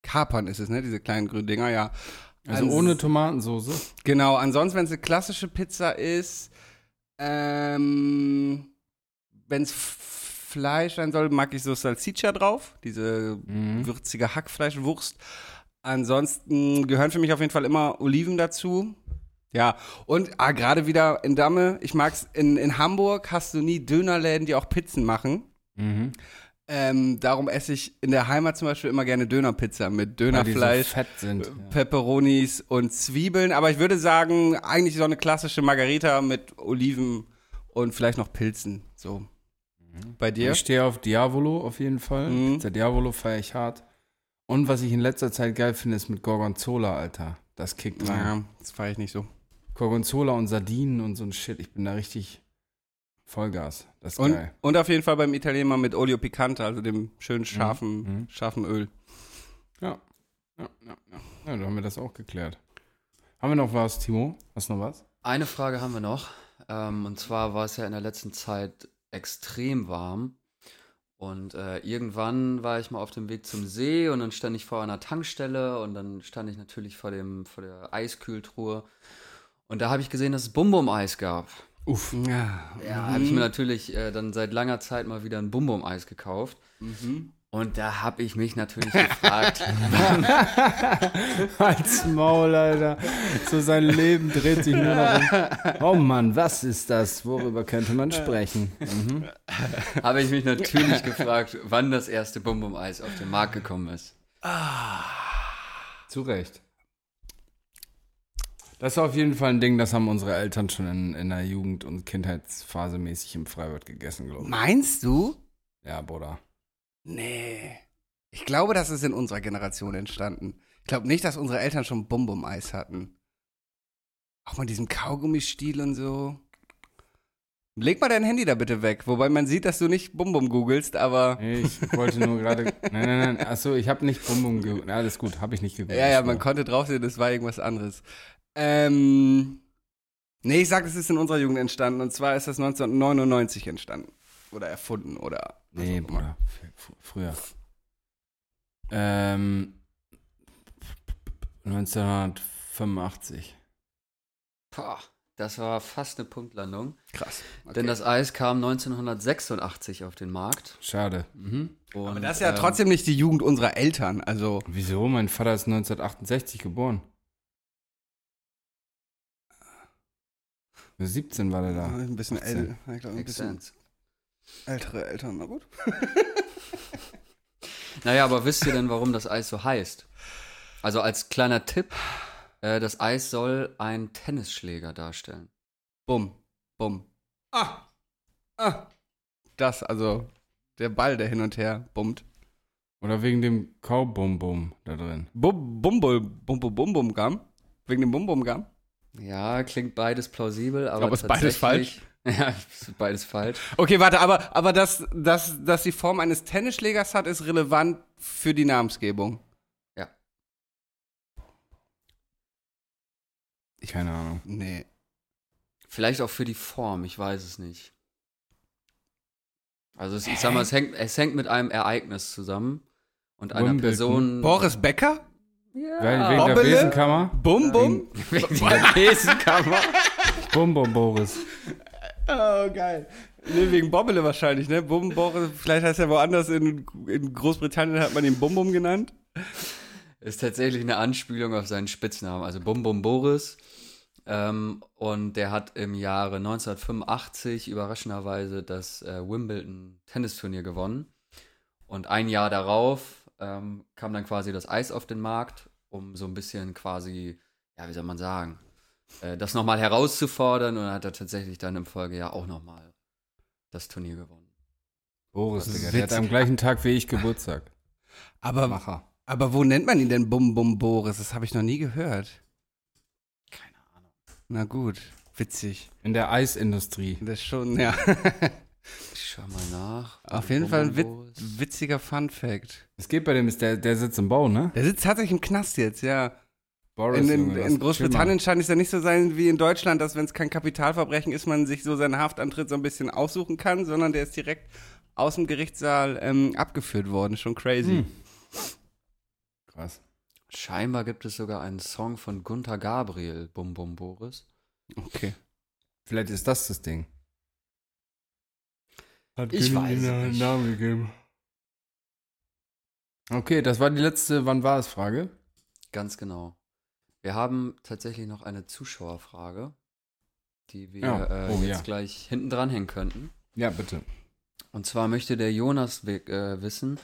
Kapern ist es, ne? Diese kleinen grünen Dinger, ja. Also Ans- ohne Tomatensoße. Genau, ansonsten, wenn es eine klassische Pizza ist, ähm, wenn es Fleisch sein soll, mag ich so Salsiccia drauf, diese Mhm. würzige Hackfleischwurst. Ansonsten gehören für mich auf jeden Fall immer Oliven dazu. Ja, und ah, gerade wieder in Damme, ich mag's, in, in Hamburg hast du nie Dönerläden, die auch Pizzen machen. Mhm. Ähm, darum esse ich in der Heimat zum Beispiel immer gerne Dönerpizza mit die so Dönerfleisch. fett sind. Ja. Peperonis und Zwiebeln. Aber ich würde sagen, eigentlich so eine klassische Margarita mit Oliven und vielleicht noch Pilzen. So. Bei dir? Ich stehe auf Diavolo auf jeden Fall. Mhm. Pizza Diavolo feiere ich hart. Und was ich in letzter Zeit geil finde, ist mit Gorgonzola, Alter. Das kickt rein. Naja, das feiere ich nicht so. Gorgonzola und Sardinen und so ein Shit. Ich bin da richtig Vollgas. Das ist Und, geil. und auf jeden Fall beim Italiener mit Olio Picante, also dem schönen scharfen, Mhm. scharfen Öl. Ja. Ja, ja, ja. ja, da haben wir das auch geklärt. Haben wir noch was, Timo? Hast du noch was? Eine Frage haben wir noch. Ähm, und zwar war es ja in der letzten Zeit extrem warm. Und äh, irgendwann war ich mal auf dem Weg zum See und dann stand ich vor einer Tankstelle und dann stand ich natürlich vor, dem, vor der Eiskühltruhe. Und da habe ich gesehen, dass es Bum-Bum-Eis gab. Uff. Ja. Ja, habe ich mir natürlich äh, dann seit langer Zeit mal wieder ein Bum-Bum-Eis gekauft. Mhm. Und da habe ich mich natürlich gefragt, Als Maul, Alter. So sein Leben dreht sich nur noch um. Oh Mann, was ist das? Worüber könnte man sprechen? Mhm. habe ich mich natürlich gefragt, wann das erste Bum-Bum-Eis auf den Markt gekommen ist. Zu Recht. Das ist auf jeden Fall ein Ding, das haben unsere Eltern schon in, in der Jugend- und Kindheitsphase mäßig im Freiwild gegessen, glaube ich. Meinst du? Ja, Bruder. Nee. Ich glaube, das ist in unserer Generation entstanden. Ich glaube nicht, dass unsere Eltern schon Bum-Bum-Eis hatten. Auch mal diesen Kaugummistiel und so. Leg mal dein Handy da bitte weg. Wobei man sieht, dass du nicht Bum-Bum googelst, aber. Nee, Ich wollte nur gerade. Nein, nein, nein. Achso, ich habe nicht Bum Bum gegoogelt. Alles gut, habe ich nicht gegoogelt. Ja, ja, man konnte drauf sehen, das war irgendwas anderes. Ähm. Nee, ich sag, es ist in unserer Jugend entstanden. Und zwar ist das 1999 entstanden. Oder erfunden, oder. Nee. Bruder. Früher. Ähm. 1985. Boah, das war fast eine Punktlandung. Krass. Okay. Denn das Eis kam 1986 auf den Markt. Schade. Mhm. Und, aber das ist ja ähm, trotzdem nicht die Jugend unserer Eltern. Also. Wieso? Mein Vater ist 1968 geboren. 17 war der da. Ein bisschen 18. älter. Ich glaube, ein bisschen ältere Eltern. Na gut. Naja, aber wisst ihr denn, warum das Eis so heißt? Also als kleiner Tipp, äh, das Eis soll einen Tennisschläger darstellen. Bumm. Bumm. Ah. Ah. Das, also. Der Ball, der hin und her bummt. Oder wegen dem Kaubum-Bum da drin. Bum, Bumbul, Bum, Bum, Bum, Bum, Gam. Wegen dem Bum, Bum, Gam. Ja, klingt beides plausibel, aber Aber ist beides tatsächlich- Ja, beides falsch. Okay, warte, aber, aber dass, dass, dass die Form eines Tennisschlägers hat, ist relevant für die Namensgebung. Keine Ahnung. Nee. Vielleicht auch für die Form, ich weiß es nicht. Also es, ich sag mal, es hängt, es hängt mit einem Ereignis zusammen und einer Wimbledon. Person. Boris Becker? Ja. Wegen, wegen der? Besenkammer? Bum, Bum? Wegen der Besenkammer. Bum Bum Boris. Oh, geil. Nee, wegen Bobbele wahrscheinlich, ne? Bum, Boris, vielleicht heißt er woanders in, in Großbritannien, hat man ihn Bum, Bum genannt. Ist tatsächlich eine Anspielung auf seinen Spitznamen, also Bum Bum Boris. Ähm, und der hat im Jahre 1985 überraschenderweise das äh, Wimbledon Tennisturnier gewonnen. Und ein Jahr darauf ähm, kam dann quasi das Eis auf den Markt, um so ein bisschen quasi, ja, wie soll man sagen, äh, das nochmal herauszufordern. Und dann hat er tatsächlich dann im Folgejahr auch nochmal das Turnier gewonnen. Boris, Digga. Der hat am gleichen Tag wie ich Geburtstag. Aber, Macher. aber wo nennt man ihn denn Bum, Bum, Boris? Das habe ich noch nie gehört. Keine Ahnung. Na gut, witzig. In der Eisindustrie. Das ist schon, ja. Ich schau mal nach. Auf jeden Fall ein wit witziger Fun-Fact. Es geht bei dem, ist der, der sitzt im Bau, ne? Der sitzt tatsächlich im Knast jetzt, ja. Boris, In, in, in Großbritannien scheint es ja nicht so sein wie in Deutschland, dass wenn es kein Kapitalverbrechen ist, man sich so seinen Haftantritt so ein bisschen aussuchen kann, sondern der ist direkt aus dem Gerichtssaal ähm, abgeführt worden. Schon crazy. Hm. Krass. Scheinbar gibt es sogar einen Song von Gunther Gabriel, Bum Bum Boris. Okay. Vielleicht ist das das Ding. Hat Ich weiß nicht. Namen gegeben. Okay, das war die letzte Wann war es Frage. Ganz genau. Wir haben tatsächlich noch eine Zuschauerfrage, die wir Ja. äh, Oh, jetzt ja. gleich hinten dran hängen könnten. Ja, bitte. Und zwar möchte der Jonas äh, wissen,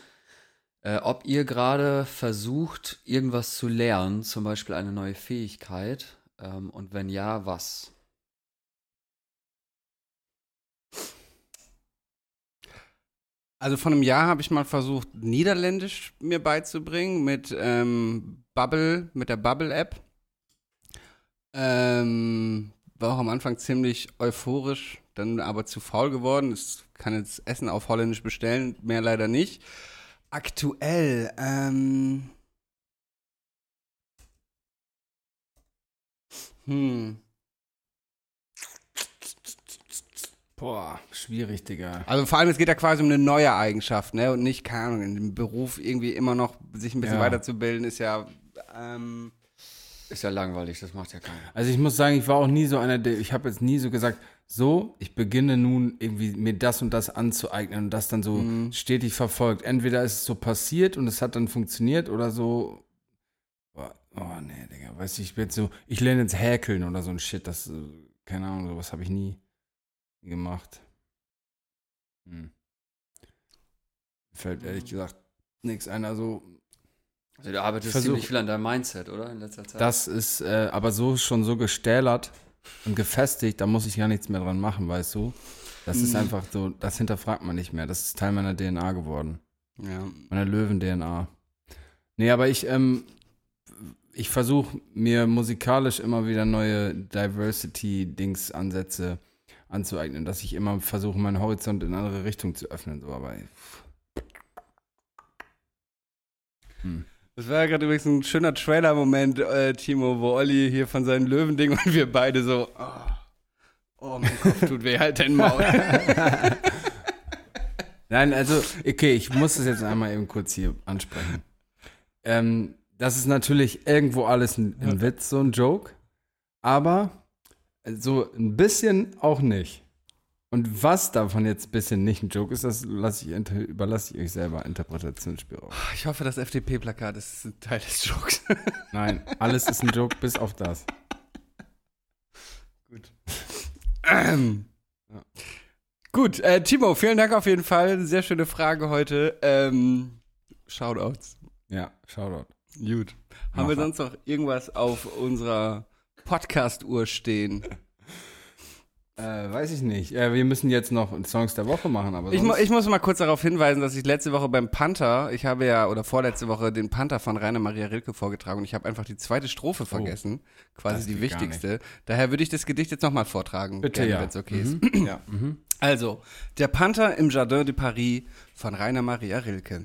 äh, ob ihr gerade versucht, irgendwas zu lernen, zum Beispiel eine neue Fähigkeit, ähm, und wenn ja, was? Also vor einem Jahr habe ich mal versucht, Niederländisch mir beizubringen mit ähm, Bubble, mit der Bubble-App. Ähm, war auch am Anfang ziemlich euphorisch dann aber zu faul geworden. Ich kann jetzt Essen auf Holländisch bestellen, mehr leider nicht. Aktuell, ähm. Hm. Boah, schwierig, Digga. Also vor allem, es geht ja quasi um eine neue Eigenschaft, ne? Und nicht, keine Ahnung, in dem Beruf irgendwie immer noch sich ein bisschen Ja. weiterzubilden, ist ja. Ähm, Ist ja langweilig, das macht ja keiner. Also ich muss sagen, ich war auch nie so einer, der, ich habe jetzt nie so gesagt, so, ich beginne nun irgendwie mir das und das anzueignen und das dann so stetig verfolgt. Entweder ist es so passiert und es hat dann funktioniert oder so, oh, oh nee, Digga, weißt du, ich bin jetzt so, ich lerne jetzt Häkeln oder so ein Shit, das, äh, keine Ahnung, sowas habe ich nie gemacht. Hm. Fällt ehrlich gesagt nichts ein, also Also du arbeitest Versuch- ziemlich viel an deinem Mindset, oder? In letzter Zeit. Das ist äh, aber so schon so gestählert und gefestigt, da muss ich gar nichts mehr dran machen, weißt du? Das ist Mhm. einfach so, das hinterfragt man nicht mehr. Das ist Teil meiner DNA geworden. ja. Meiner Löwen-DNA. Nee, aber ich, ähm, ich versuche mir musikalisch immer wieder neue Diversity-Dings-Ansätze anzueignen, dass ich immer versuche, meinen Horizont in andere Richtungen zu öffnen. So, aber hm. Das war ja gerade übrigens ein schöner Trailer-Moment, äh, Timo, wo Olli hier von seinem Löwending und wir beide so, oh, oh mein Kopf tut weh, halt dein Maul. Nein, also, okay, ich muss das jetzt einmal eben kurz hier ansprechen. Ähm, das ist natürlich irgendwo alles ein, ein Witz, so ein Joke, aber so ein bisschen auch nicht. Und was davon jetzt ein bisschen nicht ein Joke ist, das lasse ich, überlasse ich euch selber Interpretationsspielraum. Ich hoffe, das FDP-Plakat ist ein Teil des Jokes. Nein, alles ist ein Joke, bis auf das. Ähm. Ja. Gut, äh, Timo, vielen Dank auf jeden Fall. Sehr schöne Frage heute. Ähm, Shoutouts. Ja, Shoutout. Gut. Haben wir Mach. sonst noch irgendwas auf unserer Podcast-Uhr stehen? Äh, weiß ich nicht. Ja, wir müssen jetzt noch Songs der Woche machen, aber Ich, mu ich muss mal kurz darauf hinweisen, dass ich letzte Woche beim Panther, ich habe ja, oder vorletzte Woche den Panther von Rainer Maria Rilke vorgetragen und ich habe einfach die zweite Strophe vergessen, das quasi die wichtigste. Daher würde ich das Gedicht jetzt nochmal vortragen, Bitte, gerne, ja. wenn es okay ist. Mhm. ja. Mhm. Also, der Panther im Jardin de Paris von Rainer Maria Rilke.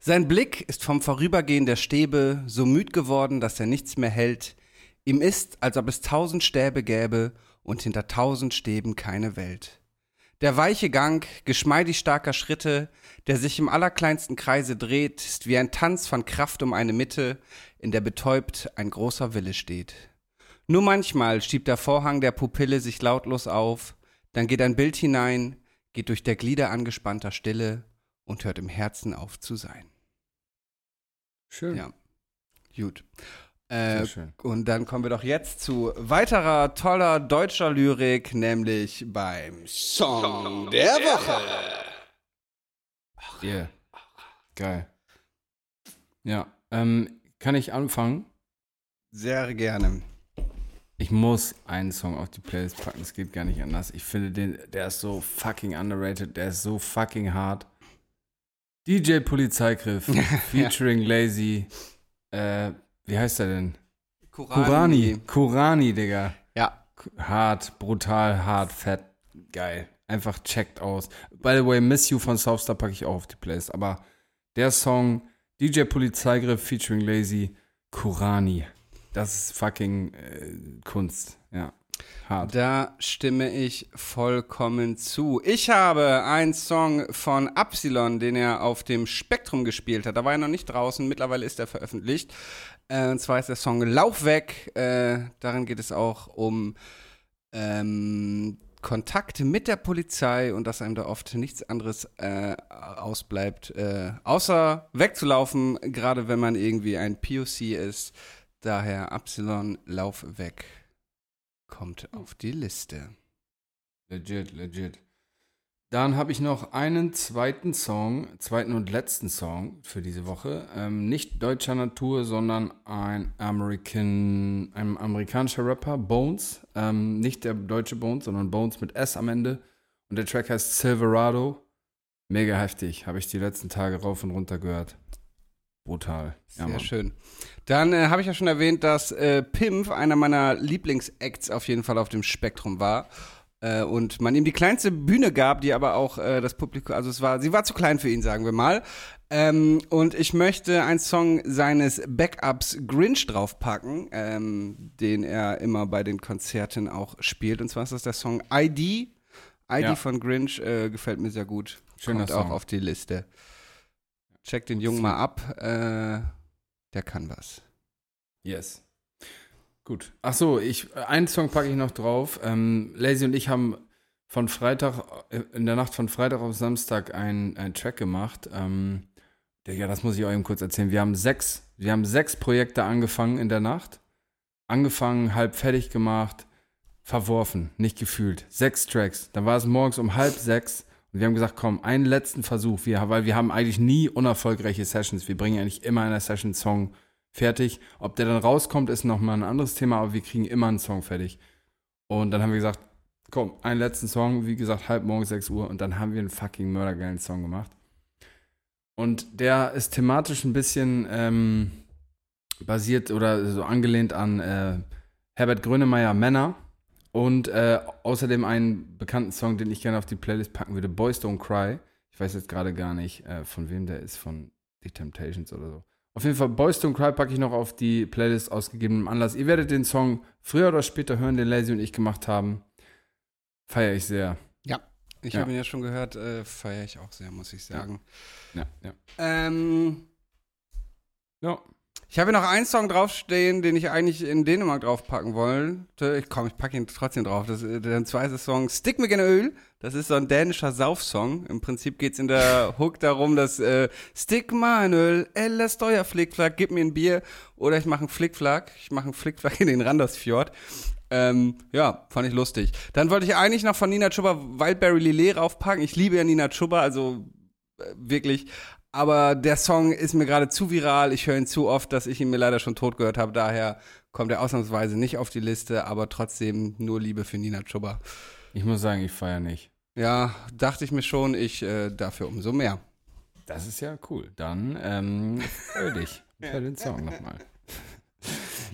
Sein Blick ist vom Vorübergehen der Stäbe so müd geworden, dass er nichts mehr hält. Ihm ist, als ob es tausend Stäbe gäbe und hinter tausend Stäben keine Welt. Der weiche Gang, geschmeidig starker Schritte, der sich im allerkleinsten Kreise dreht, ist wie ein Tanz von Kraft um eine Mitte, in der betäubt ein großer Wille steht. Nur manchmal schiebt der Vorhang der Pupille sich lautlos auf, dann geht ein Bild hinein, geht durch der Glieder angespannter Stille und hört im Herzen auf zu sein. Schön. Ja. Gut. Äh, schön. und dann kommen wir doch jetzt zu weiterer toller deutscher Lyrik, nämlich beim Song der Woche. Yeah. Geil. Ja, ähm, kann ich anfangen? Sehr gerne. Ich muss einen Song auf die Playlist packen, es geht gar nicht anders. Ich finde den, der ist so fucking underrated, der ist so fucking hart. DJ Polizeigriff featuring Lazy, äh, wie heißt er denn? Kurani. Kurani, Digga. Ja. Hart, brutal, hart, fett, geil. Einfach checkt aus. By the way, Miss You von Southstar packe ich auch auf die Playlist. Aber der Song DJ Polizeigriff featuring Lazy, Kurani. Das ist fucking äh, Kunst. Ja. Hart. Da stimme ich vollkommen zu. Ich habe einen Song von Absilon, den er auf dem Spektrum gespielt hat. Da war er noch nicht draußen, mittlerweile ist er veröffentlicht. Äh, und zwar ist der Song Lauf weg. Äh, darin geht es auch um ähm, Kontakt mit der Polizei und dass einem da oft nichts anderes äh, ausbleibt, äh, außer wegzulaufen, gerade wenn man irgendwie ein POC ist. Daher Absilon, Lauf weg kommt auf die Liste. Legit, legit. Dann habe ich noch einen zweiten Song, zweiten und letzten Song für diese Woche. Ähm, nicht deutscher Natur, sondern ein, American, ein amerikanischer Rapper, Bones. Ähm, nicht der deutsche Bones, sondern Bones mit S am Ende. Und der Track heißt Silverado. Mega heftig. Habe ich die letzten Tage rauf und runter gehört. Brutal. Ja, Sehr Mann. schön. Dann äh, habe ich ja schon erwähnt, dass äh, Pimp einer meiner Lieblingsacts auf jeden Fall auf dem Spektrum war. Äh, und man ihm die kleinste Bühne gab, die aber auch äh, das Publikum, also es war, sie war zu klein für ihn, sagen wir mal. Ähm, und ich möchte einen Song seines Backups Grinch draufpacken, ähm, den er immer bei den Konzerten auch spielt. Und zwar ist das der Song ID. ID Ja. von Grinch äh, gefällt mir sehr gut. Schöner Kommt auch Song. auf die Liste. Check den Jungen mal ab. Äh, der kann was. Yes. Gut. Ach so, ich, einen Song packe ich noch drauf. Ähm, Lazy und ich haben von Freitag, äh, in der Nacht von Freitag auf Samstag einen, einen Track gemacht. Ähm, ja, das muss ich euch eben kurz erzählen. Wir haben sechs, wir haben sechs Projekte angefangen in der Nacht. Angefangen, halb fertig gemacht, verworfen, nicht gefühlt. Sechs Tracks. Dann war es morgens um halb sechs und wir haben gesagt, komm, einen letzten Versuch, wir, weil wir haben eigentlich nie unerfolgreiche Sessions. Wir bringen eigentlich immer in der Session einen Song fertig. Ob der dann rauskommt, ist nochmal ein anderes Thema, aber wir kriegen immer einen Song fertig. Und dann haben wir gesagt, komm, einen letzten Song, wie gesagt, halb morgens 6 Uhr und dann haben wir einen fucking mördergeilen Song gemacht. Und der ist thematisch ein bisschen ähm, basiert oder so angelehnt an äh, Herbert Grönemeyer Männer und äh, außerdem einen bekannten Song, den ich gerne auf die Playlist packen würde, Boys Don't Cry. Ich weiß jetzt gerade gar nicht, äh, von wem der ist, von The Temptations oder so. Auf jeden Fall, Boys Don't Cry packe ich noch auf die Playlist aus gegebenem Anlass. Ihr werdet den Song früher oder später hören, den Lazy und ich gemacht haben. Feiere ich sehr. Ich Ja. habe ihn ja schon gehört, äh, feiere ich auch sehr, muss ich sagen. Ja, ja. Ähm, Ja. Ich habe hier noch einen Song draufstehen, den ich eigentlich in Dänemark draufpacken wollte. Ich komm, ich packe ihn trotzdem drauf. Das, äh, der zweite Song, Stick Me in Öl. Das ist so ein dänischer Saufsong. Im Prinzip geht es in der Hook darum, dass äh, Stick mal in Öl, eller Steuer Flickflack, gib mir ein Bier. Oder ich mache einen Flickflack. Ich mache einen Flickflack in den Randersfjord. Ähm, ja, fand ich lustig. Dann wollte ich eigentlich noch von Nina Chuba Wildberry Lillet raufpacken. Ich liebe ja Nina Chuba, also äh, wirklich. Aber der Song ist mir gerade zu viral. Ich höre ihn zu oft, dass ich ihn mir leider schon tot gehört habe. Daher kommt er ausnahmsweise nicht auf die Liste, aber trotzdem nur Liebe für Nina Chuba. Ich muss sagen, ich feiere nicht. Ja, dachte ich mir schon, ich äh, dafür umso mehr. Das ist ja cool. Dann ähm, dich. Hör den Song nochmal.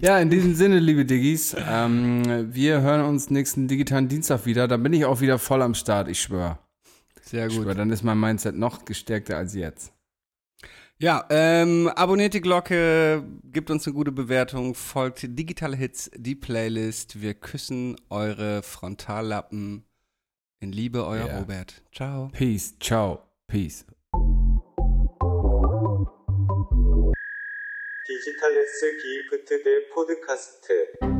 Ja, in diesem Sinne, liebe Diggis, ähm, wir hören uns nächsten digitalen Dienstag wieder. Dann bin ich auch wieder voll am Start, ich schwöre. Sehr Ich gut. schwör, dann ist mein Mindset noch gestärkter als jetzt. Ja, ähm, abonniert die Glocke, gibt uns eine gute Bewertung, folgt Digitale Hits, die Playlist. Wir küssen eure Frontallappen. In Liebe, euer Ja. Robert. Ciao. Peace, ciao, peace. 디지털 S 기프트 대 포드카스트